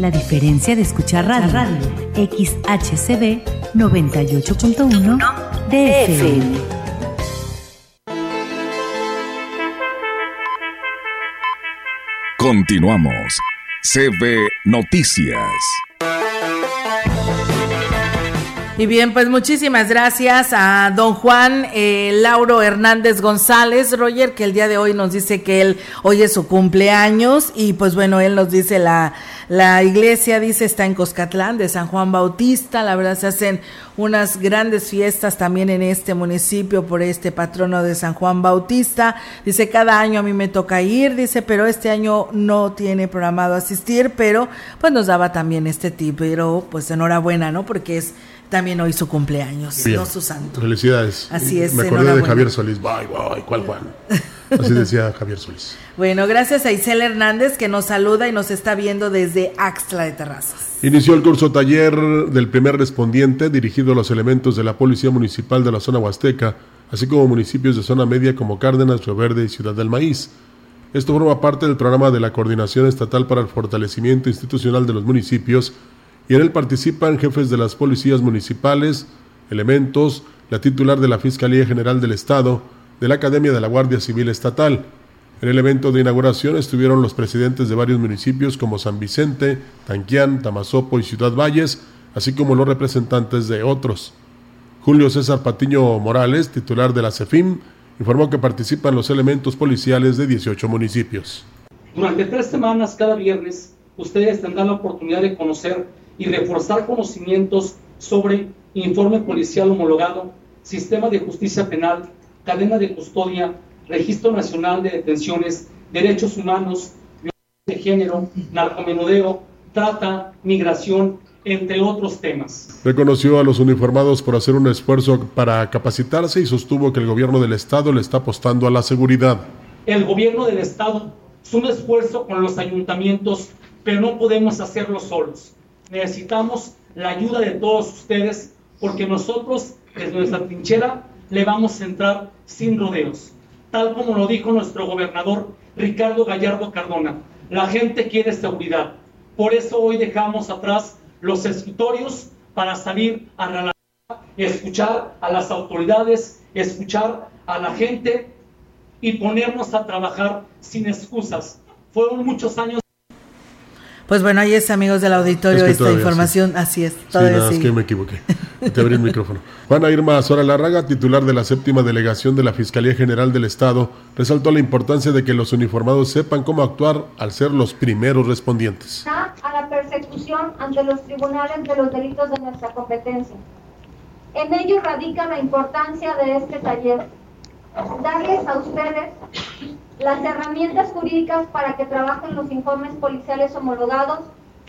S16: La diferencia de escuchar radio, radio XHCB 98.1 DFM.
S17: Continuamos. CB Noticias.
S2: Y bien, pues muchísimas gracias a don Juan eh, Lauro Hernández González, Roger, que el día de hoy nos dice que él hoy es su cumpleaños y pues bueno, él nos dice la, la iglesia, dice, está en Coscatlán de San Juan Bautista, la verdad se hacen unas grandes fiestas también en este municipio por este patrono de San Juan Bautista. Dice, cada año a mí me toca ir, dice, pero este año no tiene programado asistir, pero pues nos daba también este tip, pero pues enhorabuena, ¿no? Porque es también hoy su cumpleaños, no su santo.
S1: Felicidades.
S2: Así es.
S1: Me acordé de Javier Solís. Bye, bye, ¿cuál Juan? [laughs] Así decía Javier Solís.
S2: Bueno, gracias a Isel Hernández que nos saluda y nos está viendo desde Axtla de Terrazas.
S1: Inició el curso taller del primer respondiente dirigido a los elementos de la Policía Municipal de la zona Huasteca, así como municipios de zona media como Cárdenas, Río Verde y Ciudad del Maíz. Esto forma parte del programa de la Coordinación Estatal para el Fortalecimiento Institucional de los Municipios y en él participan jefes de las policías municipales, elementos, la titular de la Fiscalía General del Estado, de la Academia de la Guardia Civil Estatal. En el evento de inauguración estuvieron los presidentes de varios municipios como San Vicente, Tanquián, Tamazopo y Ciudad Valles, así como los representantes de otros. Julio César Patiño Morales, titular de la CEFIM, informó que participan los elementos policiales de 18 municipios.
S18: Durante tres semanas cada viernes, ustedes tendrán la oportunidad de conocer y reforzar conocimientos sobre informe policial homologado, sistema de justicia penal, cadena de custodia, registro nacional de detenciones, derechos humanos, violencia de género, narcomenudeo, trata, migración, entre otros temas.
S1: Reconoció a los uniformados por hacer un esfuerzo para capacitarse y sostuvo que el gobierno del Estado le está apostando a la seguridad.
S18: El gobierno del Estado es un esfuerzo con los ayuntamientos, pero no podemos hacerlo solos necesitamos la ayuda de todos ustedes porque nosotros desde nuestra trinchera le vamos a entrar sin rodeos, tal como lo dijo nuestro gobernador Ricardo Gallardo Cardona. La gente quiere seguridad. Por eso hoy dejamos atrás los escritorios para salir a relajar, escuchar a las autoridades, escuchar a la gente y ponernos a trabajar sin excusas. Fueron muchos años
S2: pues bueno, ahí es, amigos del auditorio, esta información. Así es,
S1: todavía sí. es que me equivoqué. Te abrí el micrófono. Juana Irma Sora Larraga, titular de la séptima delegación de la Fiscalía General del Estado, resaltó la importancia de que los uniformados sepan cómo actuar al ser los primeros respondientes.
S19: A la persecución ante los tribunales de los delitos de nuestra competencia. En ello radica la importancia de este taller. Darles a ustedes las herramientas jurídicas para que trabajen los informes policiales homologados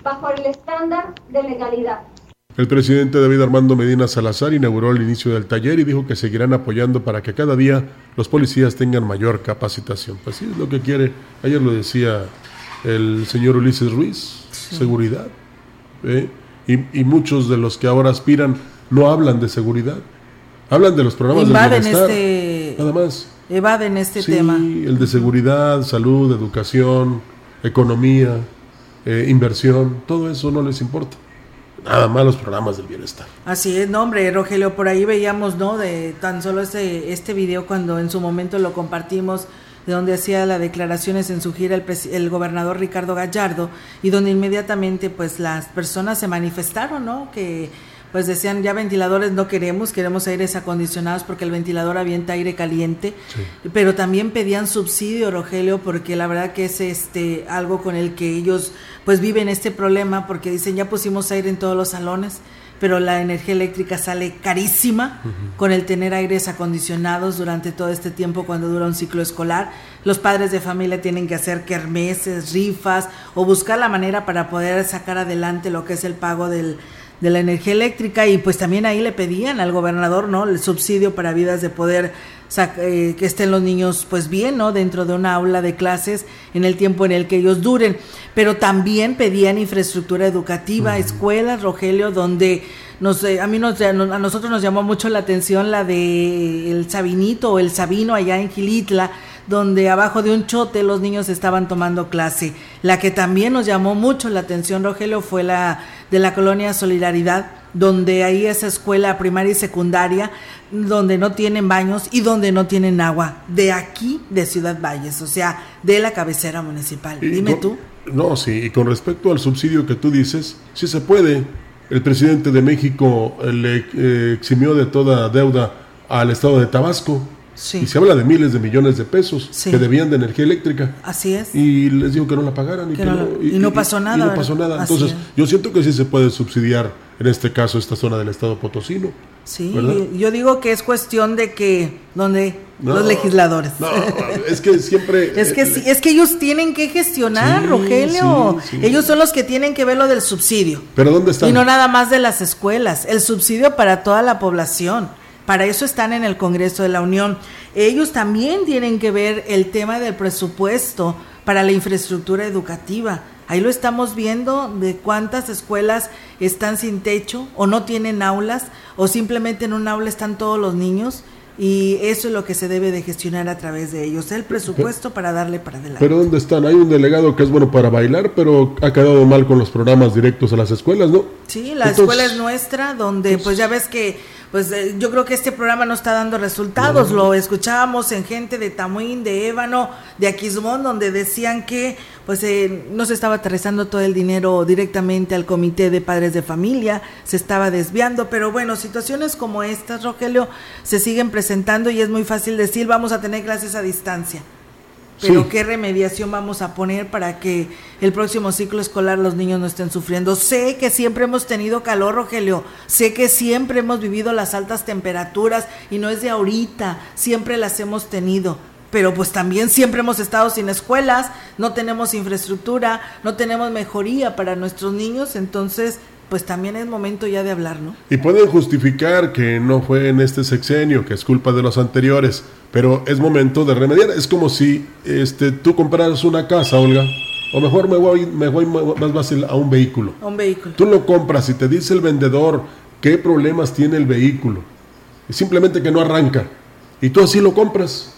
S19: bajo el estándar de legalidad.
S1: El presidente David Armando Medina Salazar inauguró el inicio del taller y dijo que seguirán apoyando para que cada día los policías tengan mayor capacitación. Pues sí, es lo que quiere. Ayer lo decía el señor Ulises Ruiz, seguridad. ¿eh? Y, y, muchos de los que ahora aspiran no hablan de seguridad. Hablan de los programas de bienestar. Este... Nada más
S2: evaden este tema.
S1: El de seguridad, salud, educación, economía, eh, inversión, todo eso no les importa. Nada más los programas del bienestar.
S2: Así es, no, hombre, Rogelio, por ahí veíamos, ¿no? De tan solo este, este video cuando en su momento lo compartimos, de donde hacía las declaraciones en su gira el, el, gobernador Ricardo Gallardo, y donde inmediatamente, pues, las personas se manifestaron, ¿no? Que pues decían ya ventiladores no queremos, queremos aires acondicionados porque el ventilador avienta aire caliente, pero también pedían subsidio, Rogelio, porque la verdad que es este algo con el que ellos pues viven este problema porque dicen ya pusimos aire en todos los salones, pero la energía eléctrica sale carísima con el tener aires acondicionados durante todo este tiempo cuando dura un ciclo escolar. Los padres de familia tienen que hacer kermeses, rifas o buscar la manera para poder sacar adelante lo que es el pago del de la energía eléctrica y pues también ahí le pedían al gobernador, ¿no? El subsidio para vidas de poder eh, que estén los niños pues bien, ¿no? Dentro de una aula de clases en el tiempo en el que ellos duren, pero también pedían infraestructura educativa, escuelas, Rogelio, donde nos, eh, a mí nos, a nosotros nos llamó mucho la atención la de el Sabinito o el Sabino allá en Gilitla, donde abajo de un chote los niños estaban tomando clase. La que también nos llamó mucho la atención, Rogelio, fue la de la colonia Solidaridad, donde hay esa escuela primaria y secundaria, donde no tienen baños y donde no tienen agua, de aquí, de Ciudad Valles, o sea, de la cabecera municipal. Dime tú.
S1: No, sí, y con respecto al subsidio que tú dices, sí se puede, el presidente de México le eh, eximió de toda deuda al estado de Tabasco. Y se habla de miles de millones de pesos que debían de energía eléctrica.
S2: Así es.
S1: Y les dijo que no la pagaran.
S2: Y, no, pasó nada.
S1: Y no pasó nada. Entonces, yo siento que sí se puede subsidiar, en este caso, esta zona del estado potosino.
S2: Sí, yo digo que es cuestión de que, donde los legisladores.
S1: No, es que siempre. [laughs]
S2: es que es que ellos tienen que gestionar, Rogelio. ellos son los que tienen que ver lo del subsidio.
S1: Pero ¿dónde están?
S2: Y no nada más de las escuelas. El subsidio para toda la población. Para eso están en el Congreso de la Unión. Ellos también tienen que ver el tema del presupuesto para la infraestructura educativa. Ahí lo estamos viendo de cuántas escuelas están sin techo o no tienen aulas o simplemente en un aula están todos los niños y eso es lo que se debe de gestionar a través de ellos, el presupuesto para darle para adelante.
S1: Pero ¿dónde están? Hay un delegado que es bueno para bailar, pero ha quedado mal con los programas directos a las escuelas, ¿no?
S2: Sí, la escuela es nuestra, donde pues ya ves que pues eh, yo creo que este programa no está dando resultados. Lo escuchábamos en gente de Tamuín, de Ébano, de Aquismón, donde decían que pues eh, no se estaba aterrizando todo el dinero directamente al comité de padres de familia, se estaba desviando, pero bueno, situaciones como estas, Rogelio, se siguen presentando y es muy fácil decir, vamos a tener clases a distancia pero qué remediación vamos a poner para que el próximo ciclo escolar los niños no estén sufriendo. Sé que siempre hemos tenido calor, Rogelio, sé que siempre hemos vivido las altas temperaturas y no es de ahorita, siempre las hemos tenido. Pero pues también siempre hemos estado sin escuelas, no tenemos infraestructura, no tenemos mejoría para nuestros niños, entonces pues también es momento ya de hablar, ¿no?
S1: Y pueden justificar que no fue en este sexenio, que es culpa de los anteriores, pero es momento de remediar. Es como si este, tú compraras una casa, Olga, o mejor me voy, me voy más fácil a un vehículo.
S2: A un vehículo.
S1: Tú lo compras y te dice el vendedor qué problemas tiene el vehículo. Y simplemente que no arranca. Y tú así lo compras.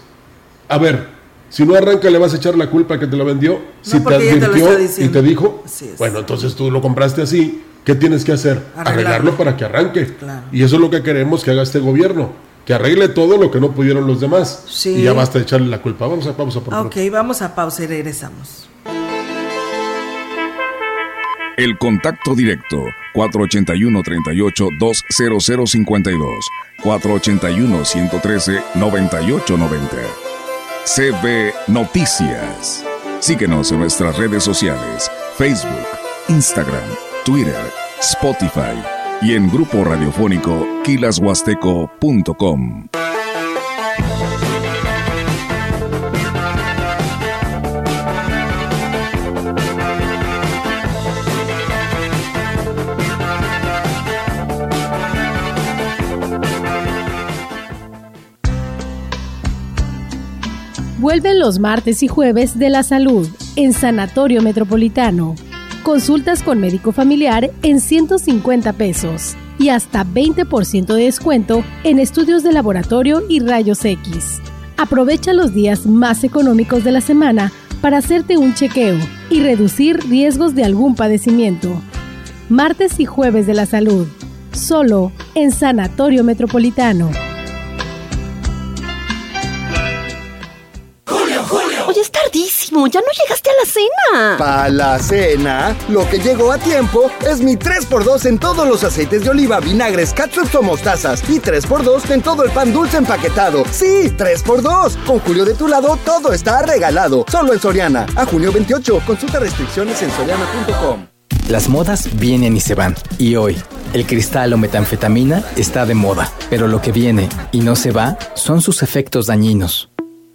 S1: A ver, si no arranca, le vas a echar la culpa que te lo vendió. si te advirtió y te dijo, bueno, entonces tú lo compraste así ¿Qué tienes que hacer? Arreglarlo, para que arranque. Y eso es lo que queremos que haga este gobierno. Que arregle todo lo que no pudieron los demás. Y ya basta de echarle la culpa. Vamos a pausa
S2: por Ok, vamos a pausa y regresamos.
S17: El contacto directo 481-38-20052 481-113-9890 CB Noticias. Síguenos en nuestras redes sociales, Facebook, Instagram, Twitter, Spotify y en grupo radiofónico kilashuasteco.com.
S20: Vuelven los martes y jueves de la salud en Sanatorio Metropolitano Consultas con médico familiar en 150 pesos y hasta 20% de descuento en estudios de laboratorio y rayos X. Aprovecha los días más económicos de la semana para hacerte un chequeo y reducir riesgos de algún padecimiento. Martes y jueves de la salud, solo en Sanatorio Metropolitano.
S11: Ya no llegaste a la cena.
S12: Para la cena, lo que llegó a tiempo es mi 3x2 en todos los aceites de oliva, vinagres, catsup o mostazas y 3x2 en todo el pan dulce empaquetado. Sí, 3x2. Con Julio de tu lado, todo está regalado. Solo en Soriana. A junio 28. Consulta restricciones en soriana.com.
S21: Las modas vienen y se van. Y hoy, el cristal o metanfetamina está de moda. Pero lo que viene y no se va son sus efectos dañinos.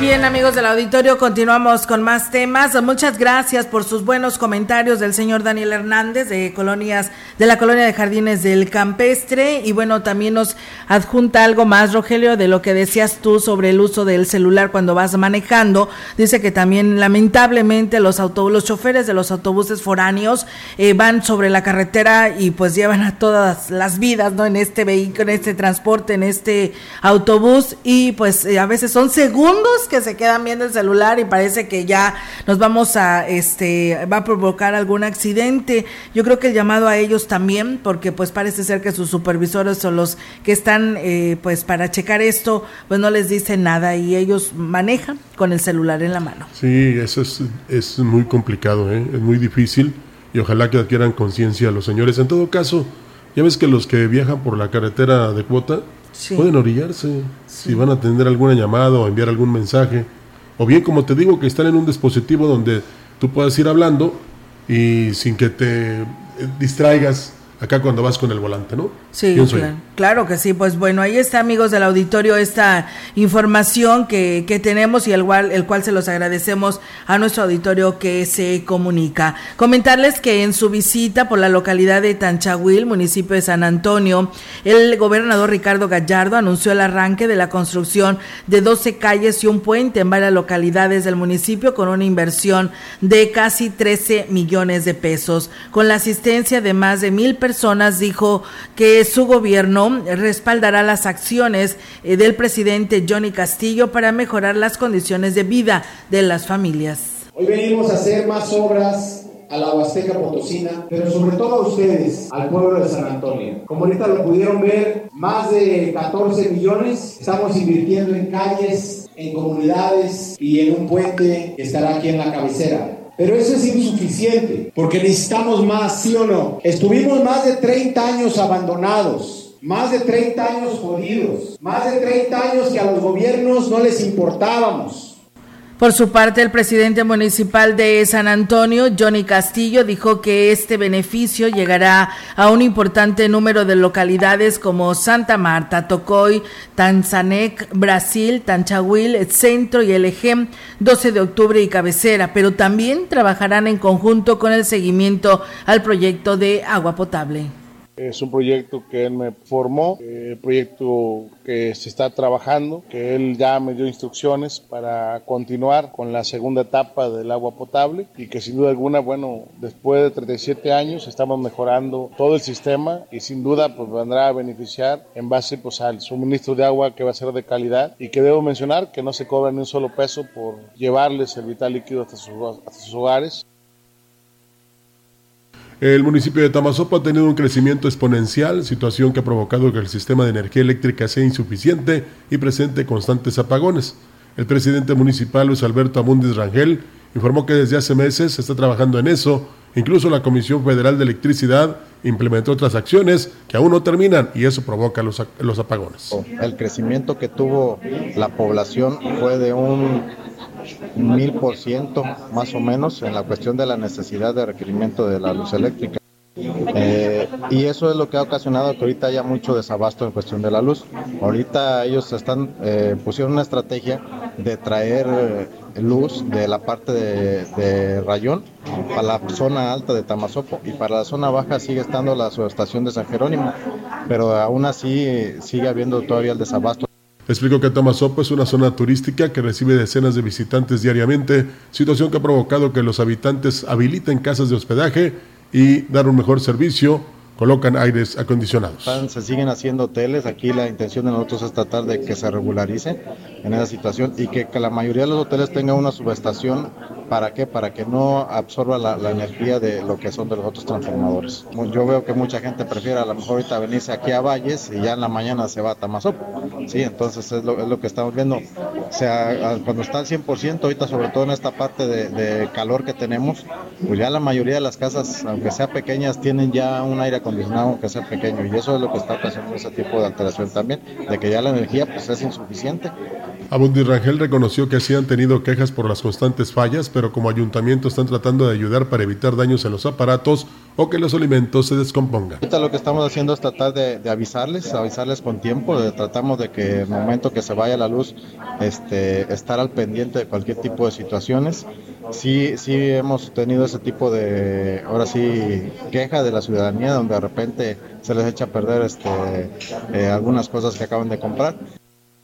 S2: Bien, amigos del auditorio, continuamos con más temas. Muchas gracias por sus buenos comentarios del señor Daniel Hernández de colonias de la colonia de Jardines del Campestre y bueno, también nos adjunta algo más Rogelio de lo que decías tú sobre el uso del celular cuando vas manejando. Dice que también lamentablemente los autobuses, los choferes de los autobuses foráneos eh, van sobre la carretera y pues llevan a todas las vidas, ¿no? En este vehículo, en este transporte, en este autobús y pues eh, a veces son segundos que se quedan viendo el celular y parece que ya nos vamos a, este, va a provocar algún accidente. Yo creo que el llamado a ellos también, porque pues parece ser que sus supervisores son los que están, eh, pues para checar esto, pues no les dicen nada y ellos manejan con el celular en la mano.
S1: Sí, eso es, es muy complicado, ¿eh? es muy difícil y ojalá que adquieran conciencia los señores. En todo caso, ya ves que los que viajan por la carretera de cuota, Pueden orillarse si van a tener alguna llamada o enviar algún mensaje. O bien, como te digo, que están en un dispositivo donde tú puedas ir hablando y sin que te distraigas acá cuando vas con el volante, ¿no?
S2: Sí, claro, que sí. Pues bueno, ahí está, amigos del auditorio, esta información que, que tenemos y el cual, el cual se los agradecemos a nuestro auditorio que se comunica. Comentarles que en su visita por la localidad de Tanchahuil, municipio de San Antonio, el gobernador Ricardo Gallardo anunció el arranque de la construcción de 12 calles y un puente en varias localidades del municipio con una inversión de casi 13 millones de pesos. Con la asistencia de más de mil personas, dijo que su gobierno respaldará las acciones eh, del presidente Johnny Castillo para mejorar las condiciones de vida de las familias.
S22: Hoy venimos a hacer más obras a la Huasteca Potosina, pero sobre todo a ustedes, al pueblo de San Antonio. Como ahorita lo pudieron ver, más de 14 millones estamos invirtiendo en calles, en comunidades y en un puente que estará aquí en la cabecera. Pero eso es insuficiente, porque necesitamos más, ¿sí o no? Estuvimos más de 30 años abandonados, más de 30 años jodidos, más de 30 años que a los gobiernos no les importábamos.
S2: Por su parte, el presidente municipal de San Antonio, Johnny Castillo, dijo que este beneficio llegará a un importante número de localidades como Santa Marta, Tocoy, Tanzanec, Brasil, Tanchahuil, Centro y El Ejem, 12 de octubre y Cabecera, pero también trabajarán en conjunto con el seguimiento al proyecto de agua potable.
S23: Es un proyecto que él me formó, eh, proyecto que se está trabajando, que él ya me dio instrucciones para continuar con la segunda etapa del agua potable y que sin duda alguna, bueno, después de 37 años estamos mejorando todo el sistema y sin duda pues vendrá a beneficiar en base pues al suministro de agua que va a ser de calidad y que debo mencionar que no se cobra ni un solo peso por llevarles el vital líquido hasta sus, hasta sus hogares.
S1: El municipio de Tamazopo ha tenido un crecimiento exponencial, situación que ha provocado que el sistema de energía eléctrica sea insuficiente y presente constantes apagones. El presidente municipal Luis Alberto Abundis Rangel informó que desde hace meses se está trabajando en eso. Incluso la Comisión Federal de Electricidad implementó otras acciones que aún no terminan y eso provoca los, los apagones.
S24: El crecimiento que tuvo la población fue de un mil por ciento más o menos en la cuestión de la necesidad de requerimiento de la luz eléctrica. Eh, y eso es lo que ha ocasionado que ahorita haya mucho desabasto en cuestión de la luz. Ahorita ellos están eh, pusieron una estrategia de traer eh, luz de la parte de, Rayón para la zona alta de Tamazopo y para la zona baja sigue estando la subestación de San Jerónimo, pero aún así sigue habiendo todavía el desabasto.
S1: Explico que Tamazopo es una zona turística que recibe decenas de visitantes diariamente, situación que ha provocado que los habitantes habiliten casas de hospedaje y dar un mejor servicio colocan aires acondicionados.
S24: Se siguen haciendo hoteles, aquí la intención de nosotros es tratar de que se regularice en esa situación y que, la mayoría de los hoteles tengan una subestación, ¿para qué? Para que no absorba la, energía de lo que son de los otros transformadores. Yo veo que mucha gente prefiere a lo mejor ahorita venirse aquí a Valles y ya en la mañana se va a Tamazopo, ¿sí? Entonces es lo, es lo que estamos viendo. O sea, cuando está al 100%, ahorita sobre todo en esta parte de, de calor que tenemos, pues ya la mayoría de las casas, aunque sea pequeñas, tienen ya un aire acondicionado que sea pequeño. Y eso es lo que está ocasionando ese tipo de alteración también, de que ya la energía pues es insuficiente
S1: Abundi Rangel reconoció que sí han tenido quejas por las constantes fallas, pero como ayuntamiento están tratando de ayudar para evitar daños en los aparatos o que los alimentos se descompongan.
S24: Ahorita lo que estamos haciendo es tratar de, avisarles, avisarles con tiempo, tratamos de que en el momento que se vaya la luz, este, estar al pendiente de cualquier tipo de situaciones. Sí, sí hemos tenido ese tipo de, ahora sí, queja de la ciudadanía, donde de repente se les echa a perder este, eh, algunas cosas que acaban de comprar.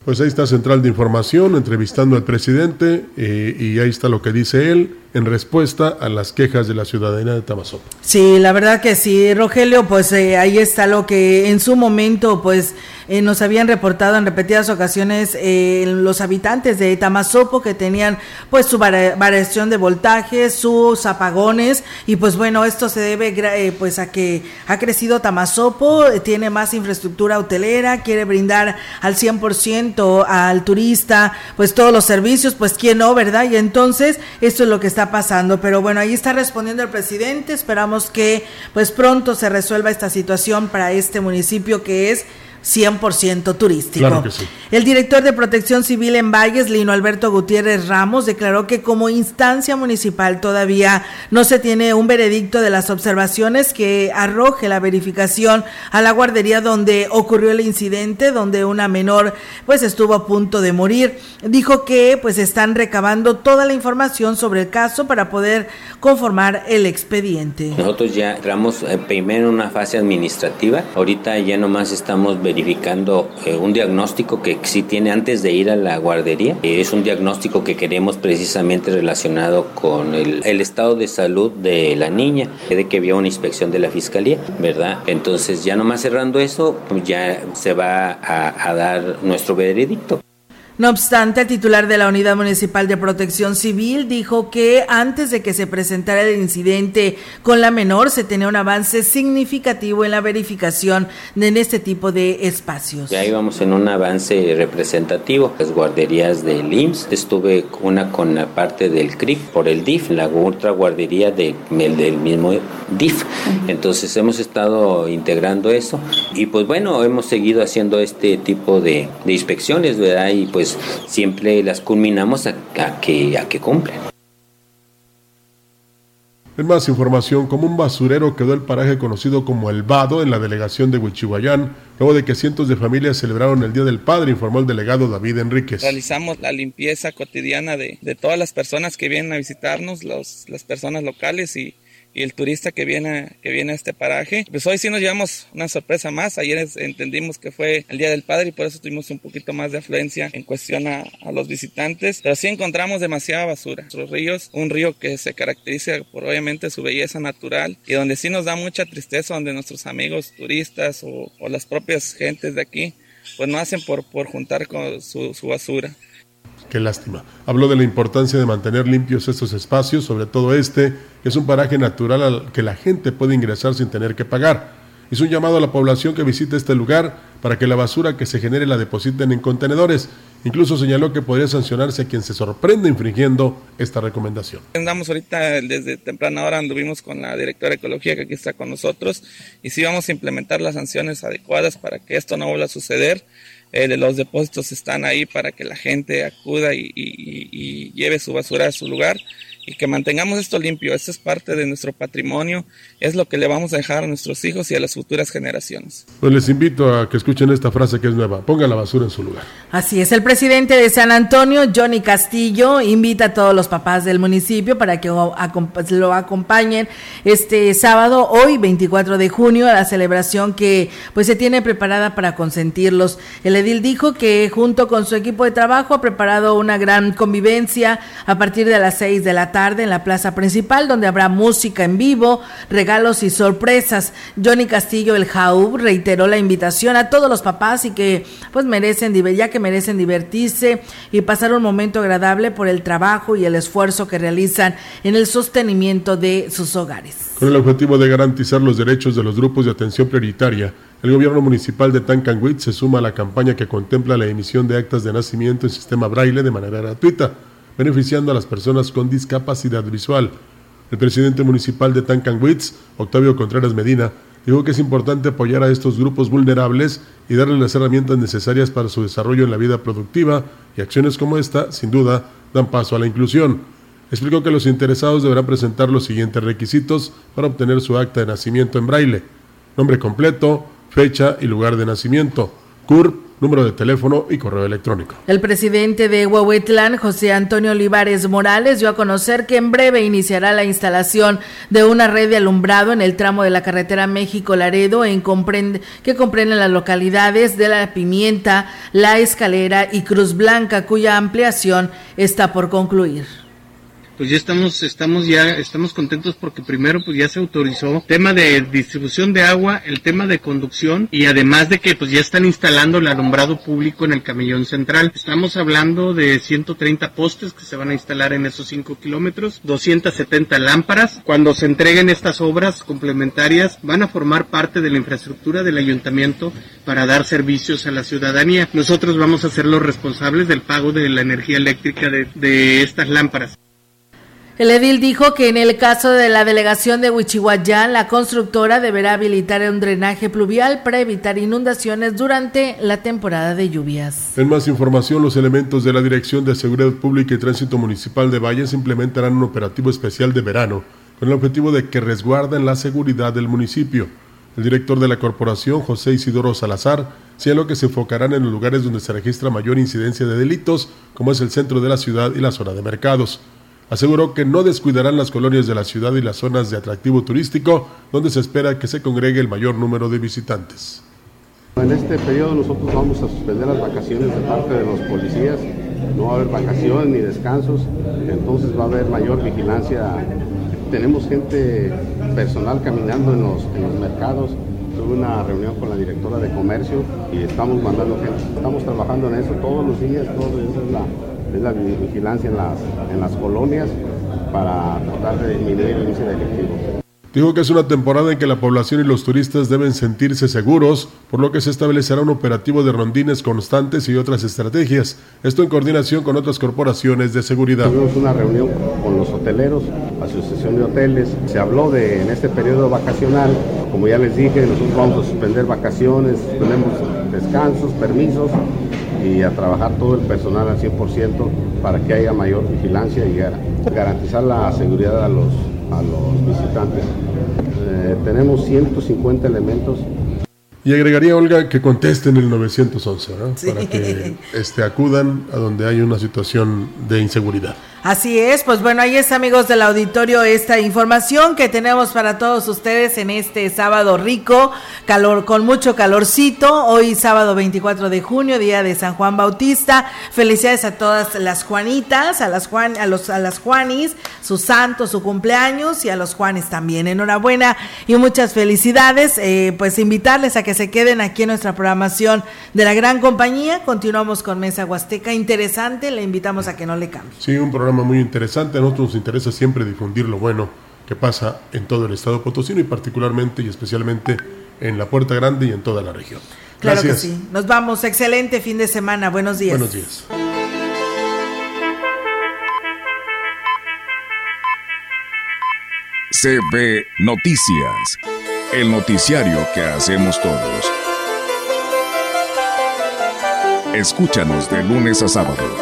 S1: Pues ahí está Central de Información entrevistando al presidente eh, y ahí está lo que dice él en respuesta a las quejas de la ciudadanía de Tamazopo.
S2: Sí, la verdad que sí, Rogelio, pues eh, ahí está lo que en su momento pues eh, nos habían reportado en repetidas ocasiones eh, los habitantes de Tamazopo que tenían pues su variación de voltaje, sus apagones y pues bueno, esto se debe pues a que ha crecido Tamazopo, tiene más infraestructura hotelera, quiere brindar al 100% al turista pues todos los servicios, pues quién no, ¿verdad? Y entonces esto es lo que está pasando. Pero bueno, ahí está respondiendo el presidente. Esperamos que pues pronto se resuelva esta situación para este municipio que es 100% turístico.
S1: Claro que sí.
S2: El director de Protección Civil en Valles, Lino Alberto Gutiérrez Ramos, declaró que como instancia municipal todavía no se tiene un veredicto de las observaciones que arroje la verificación a la guardería donde ocurrió el incidente, donde una menor pues estuvo a punto de morir. Dijo que pues están recabando toda la información sobre el caso para poder conformar el expediente.
S25: Nosotros ya entramos eh, primero en una fase administrativa, ahorita ya nomás estamos verificando eh, un diagnóstico que sí tiene antes de ir a la guardería. Eh, es un diagnóstico que queremos precisamente relacionado con el, estado de salud de la niña, de que había una inspección de la fiscalía, ¿verdad? Entonces ya nomás cerrando eso, pues ya se va a dar nuestro veredicto.
S2: No obstante, el titular de la Unidad Municipal de Protección Civil dijo que antes de que se presentara el incidente con la menor se tenía un avance significativo en la verificación de en este tipo de espacios.
S25: Ya íbamos en un avance representativo. Las guarderías del IMSS, estuve una con la parte del CRIC por el DIF, la otra guardería de, del mismo DIF. Entonces hemos estado integrando eso y pues bueno, hemos seguido haciendo este tipo de, de inspecciones, ¿verdad? Y pues siempre las culminamos a, a, que, a que cumplen.
S1: En más información, como un basurero quedó el paraje conocido como El Vado en la delegación de Huichihuayán, luego de que cientos de familias celebraron el Día del Padre, informó el delegado David Enríquez.
S26: Realizamos la limpieza cotidiana de, de todas las personas que vienen a visitarnos, los, las personas locales y, y el turista que viene, que viene a este paraje. Pues hoy sí nos llevamos una sorpresa más. Ayer entendimos que fue el Día del Padre y por eso tuvimos un poquito más de afluencia en cuestión a, a los visitantes. Pero sí encontramos demasiada basura. Nuestros ríos, un río que se caracteriza por obviamente su belleza natural y donde sí nos da mucha tristeza, donde nuestros amigos turistas o, o las propias gentes de aquí pues no hacen por, por juntar con su, su basura.
S1: Qué lástima. Habló de la importancia de mantener limpios estos espacios, sobre todo este, que es un paraje natural al que la gente puede ingresar sin tener que pagar. Hizo un llamado a la población que visite este lugar para que la basura que se genere la depositen en contenedores. Incluso señaló que podría sancionarse a quien se sorprenda infringiendo esta recomendación.
S26: Andamos ahorita desde temprana hora, anduvimos con la directora de Ecología que aquí está con nosotros y sí vamos a implementar las sanciones adecuadas para que esto no vuelva a suceder. Eh, los depósitos están ahí para que la gente acuda y, y, y, lleve su basura a su lugar y que mantengamos esto limpio. Esto es parte de nuestro patrimonio, es lo que le vamos a dejar a nuestros hijos y a las futuras generaciones.
S1: Pues les invito a que escuchen esta frase que es nueva, ponga la basura en su lugar.
S2: Así es, el presidente de San Antonio, Johnny Castillo, invita a todos los papás del municipio para que lo acompañen este sábado, hoy 24 de junio, a la celebración que pues se tiene preparada para consentirlos. El edil dijo que junto con su equipo de trabajo ha preparado una gran convivencia a partir de las 6 de la tarde en la plaza principal, donde habrá música en vivo, regalos y sorpresas. Johnny Castillo, el Jaub, reiteró la invitación a todos los papás y que pues merecen, ya que merecen divertirse y pasar un momento agradable por el trabajo y el esfuerzo que realizan en el sostenimiento de sus hogares.
S1: Con el objetivo de garantizar los derechos de los grupos de atención prioritaria, el gobierno municipal de Tancanwit se suma a la campaña que contempla la emisión de actas de nacimiento en sistema braille de manera gratuita beneficiando a las personas con discapacidad visual. El presidente municipal de Tancanwitz, Octavio Contreras Medina, dijo que es importante apoyar a estos grupos vulnerables y darles las herramientas necesarias para su desarrollo en la vida productiva y acciones como esta, sin duda, dan paso a la inclusión. Explicó que los interesados deberán presentar los siguientes requisitos para obtener su acta de nacimiento en braille. Nombre completo, fecha y lugar de nacimiento. CURP, número de teléfono y correo electrónico.
S2: El presidente de Huehuetlán, José Antonio Olivares Morales, dio a conocer que en breve iniciará la instalación de una red de alumbrado en el tramo de la carretera México-Laredo que comprende las localidades de La Pimienta, La Escalera y Cruz Blanca, cuya ampliación está por concluir
S27: pues ya estamos, estamos ya, estamos contentos porque primero pues ya se autorizó tema de distribución de agua, el tema de conducción y además de que pues ya están instalando el alumbrado público en el camellón central. Estamos hablando de 130 postes que se van a instalar en esos 5 kilómetros, 270 lámparas. Cuando se entreguen estas obras complementarias van a formar parte de la infraestructura del ayuntamiento para dar servicios a la ciudadanía. Nosotros vamos a ser los responsables del pago de la energía eléctrica de estas lámparas.
S2: El edil dijo que en el caso de la delegación de Huichihuayán, la constructora deberá habilitar un drenaje pluvial para evitar inundaciones durante la temporada de lluvias.
S1: En más información, los elementos de la Dirección de Seguridad Pública y Tránsito Municipal de Valles implementarán un operativo especial de verano con el objetivo de que resguarden la seguridad del municipio. El director de la corporación, José Isidoro Salazar, señaló que se enfocarán en los lugares donde se registra mayor incidencia de delitos, como es el centro de la ciudad y la zona de mercados. Aseguró que no descuidarán las colonias de la ciudad y las zonas de atractivo turístico, donde se espera que se congregue el mayor número de visitantes.
S28: En este periodo nosotros vamos a suspender las vacaciones de parte de los policías, no va a haber vacaciones ni descansos, entonces va a haber mayor vigilancia. Tenemos gente personal caminando en los, en los mercados, tuve una reunión con la directora de comercio y estamos mandando gente, estamos trabajando en eso todos los días, todos es la, es la vigilancia en las, en las colonias para tratar de disminuir el índice delictivo.
S1: Dijo que es una temporada en que la población y los turistas deben sentirse seguros, por lo que se establecerá un operativo de rondines constantes y otras estrategias, esto en coordinación con otras corporaciones de seguridad.
S28: Tuvimos una reunión con los hoteleros, Asociación de Hoteles, se habló de en este periodo vacacional, como ya les dije, nosotros vamos a suspender vacaciones, suspendemos descansos, permisos y a trabajar todo el personal al 100% para que haya mayor vigilancia y garantizar la seguridad a los a los visitantes. Eh, tenemos 150 elementos.
S1: Y agregaría, Olga, que contesten el 911, para que este, acudan a donde hay una situación de inseguridad.
S2: Así es, pues bueno, ahí está amigos del auditorio esta información que tenemos para todos ustedes en este sábado rico, calor con mucho calorcito, hoy sábado 24 de junio, día de San Juan Bautista. Felicidades a todas las Juanitas, a las Juan, a los a las Juanis, su santo, su cumpleaños y a los Juanes también. Enhorabuena y muchas felicidades. Eh, pues invitarles a que se queden aquí en nuestra programación de la gran compañía. Continuamos con Mesa Huasteca, interesante, le invitamos a que no le cambie.
S1: Sí, un programa muy interesante. A nosotros nos interesa siempre difundir lo bueno que pasa en todo el estado potosino y particularmente y especialmente en la Puerta Grande y en toda la región.
S2: Claro que sí. Nos vamos. Excelente fin de semana. Buenos días.
S1: Buenos días.
S17: CB Noticias. El noticiario que hacemos todos. Escúchanos de lunes a sábado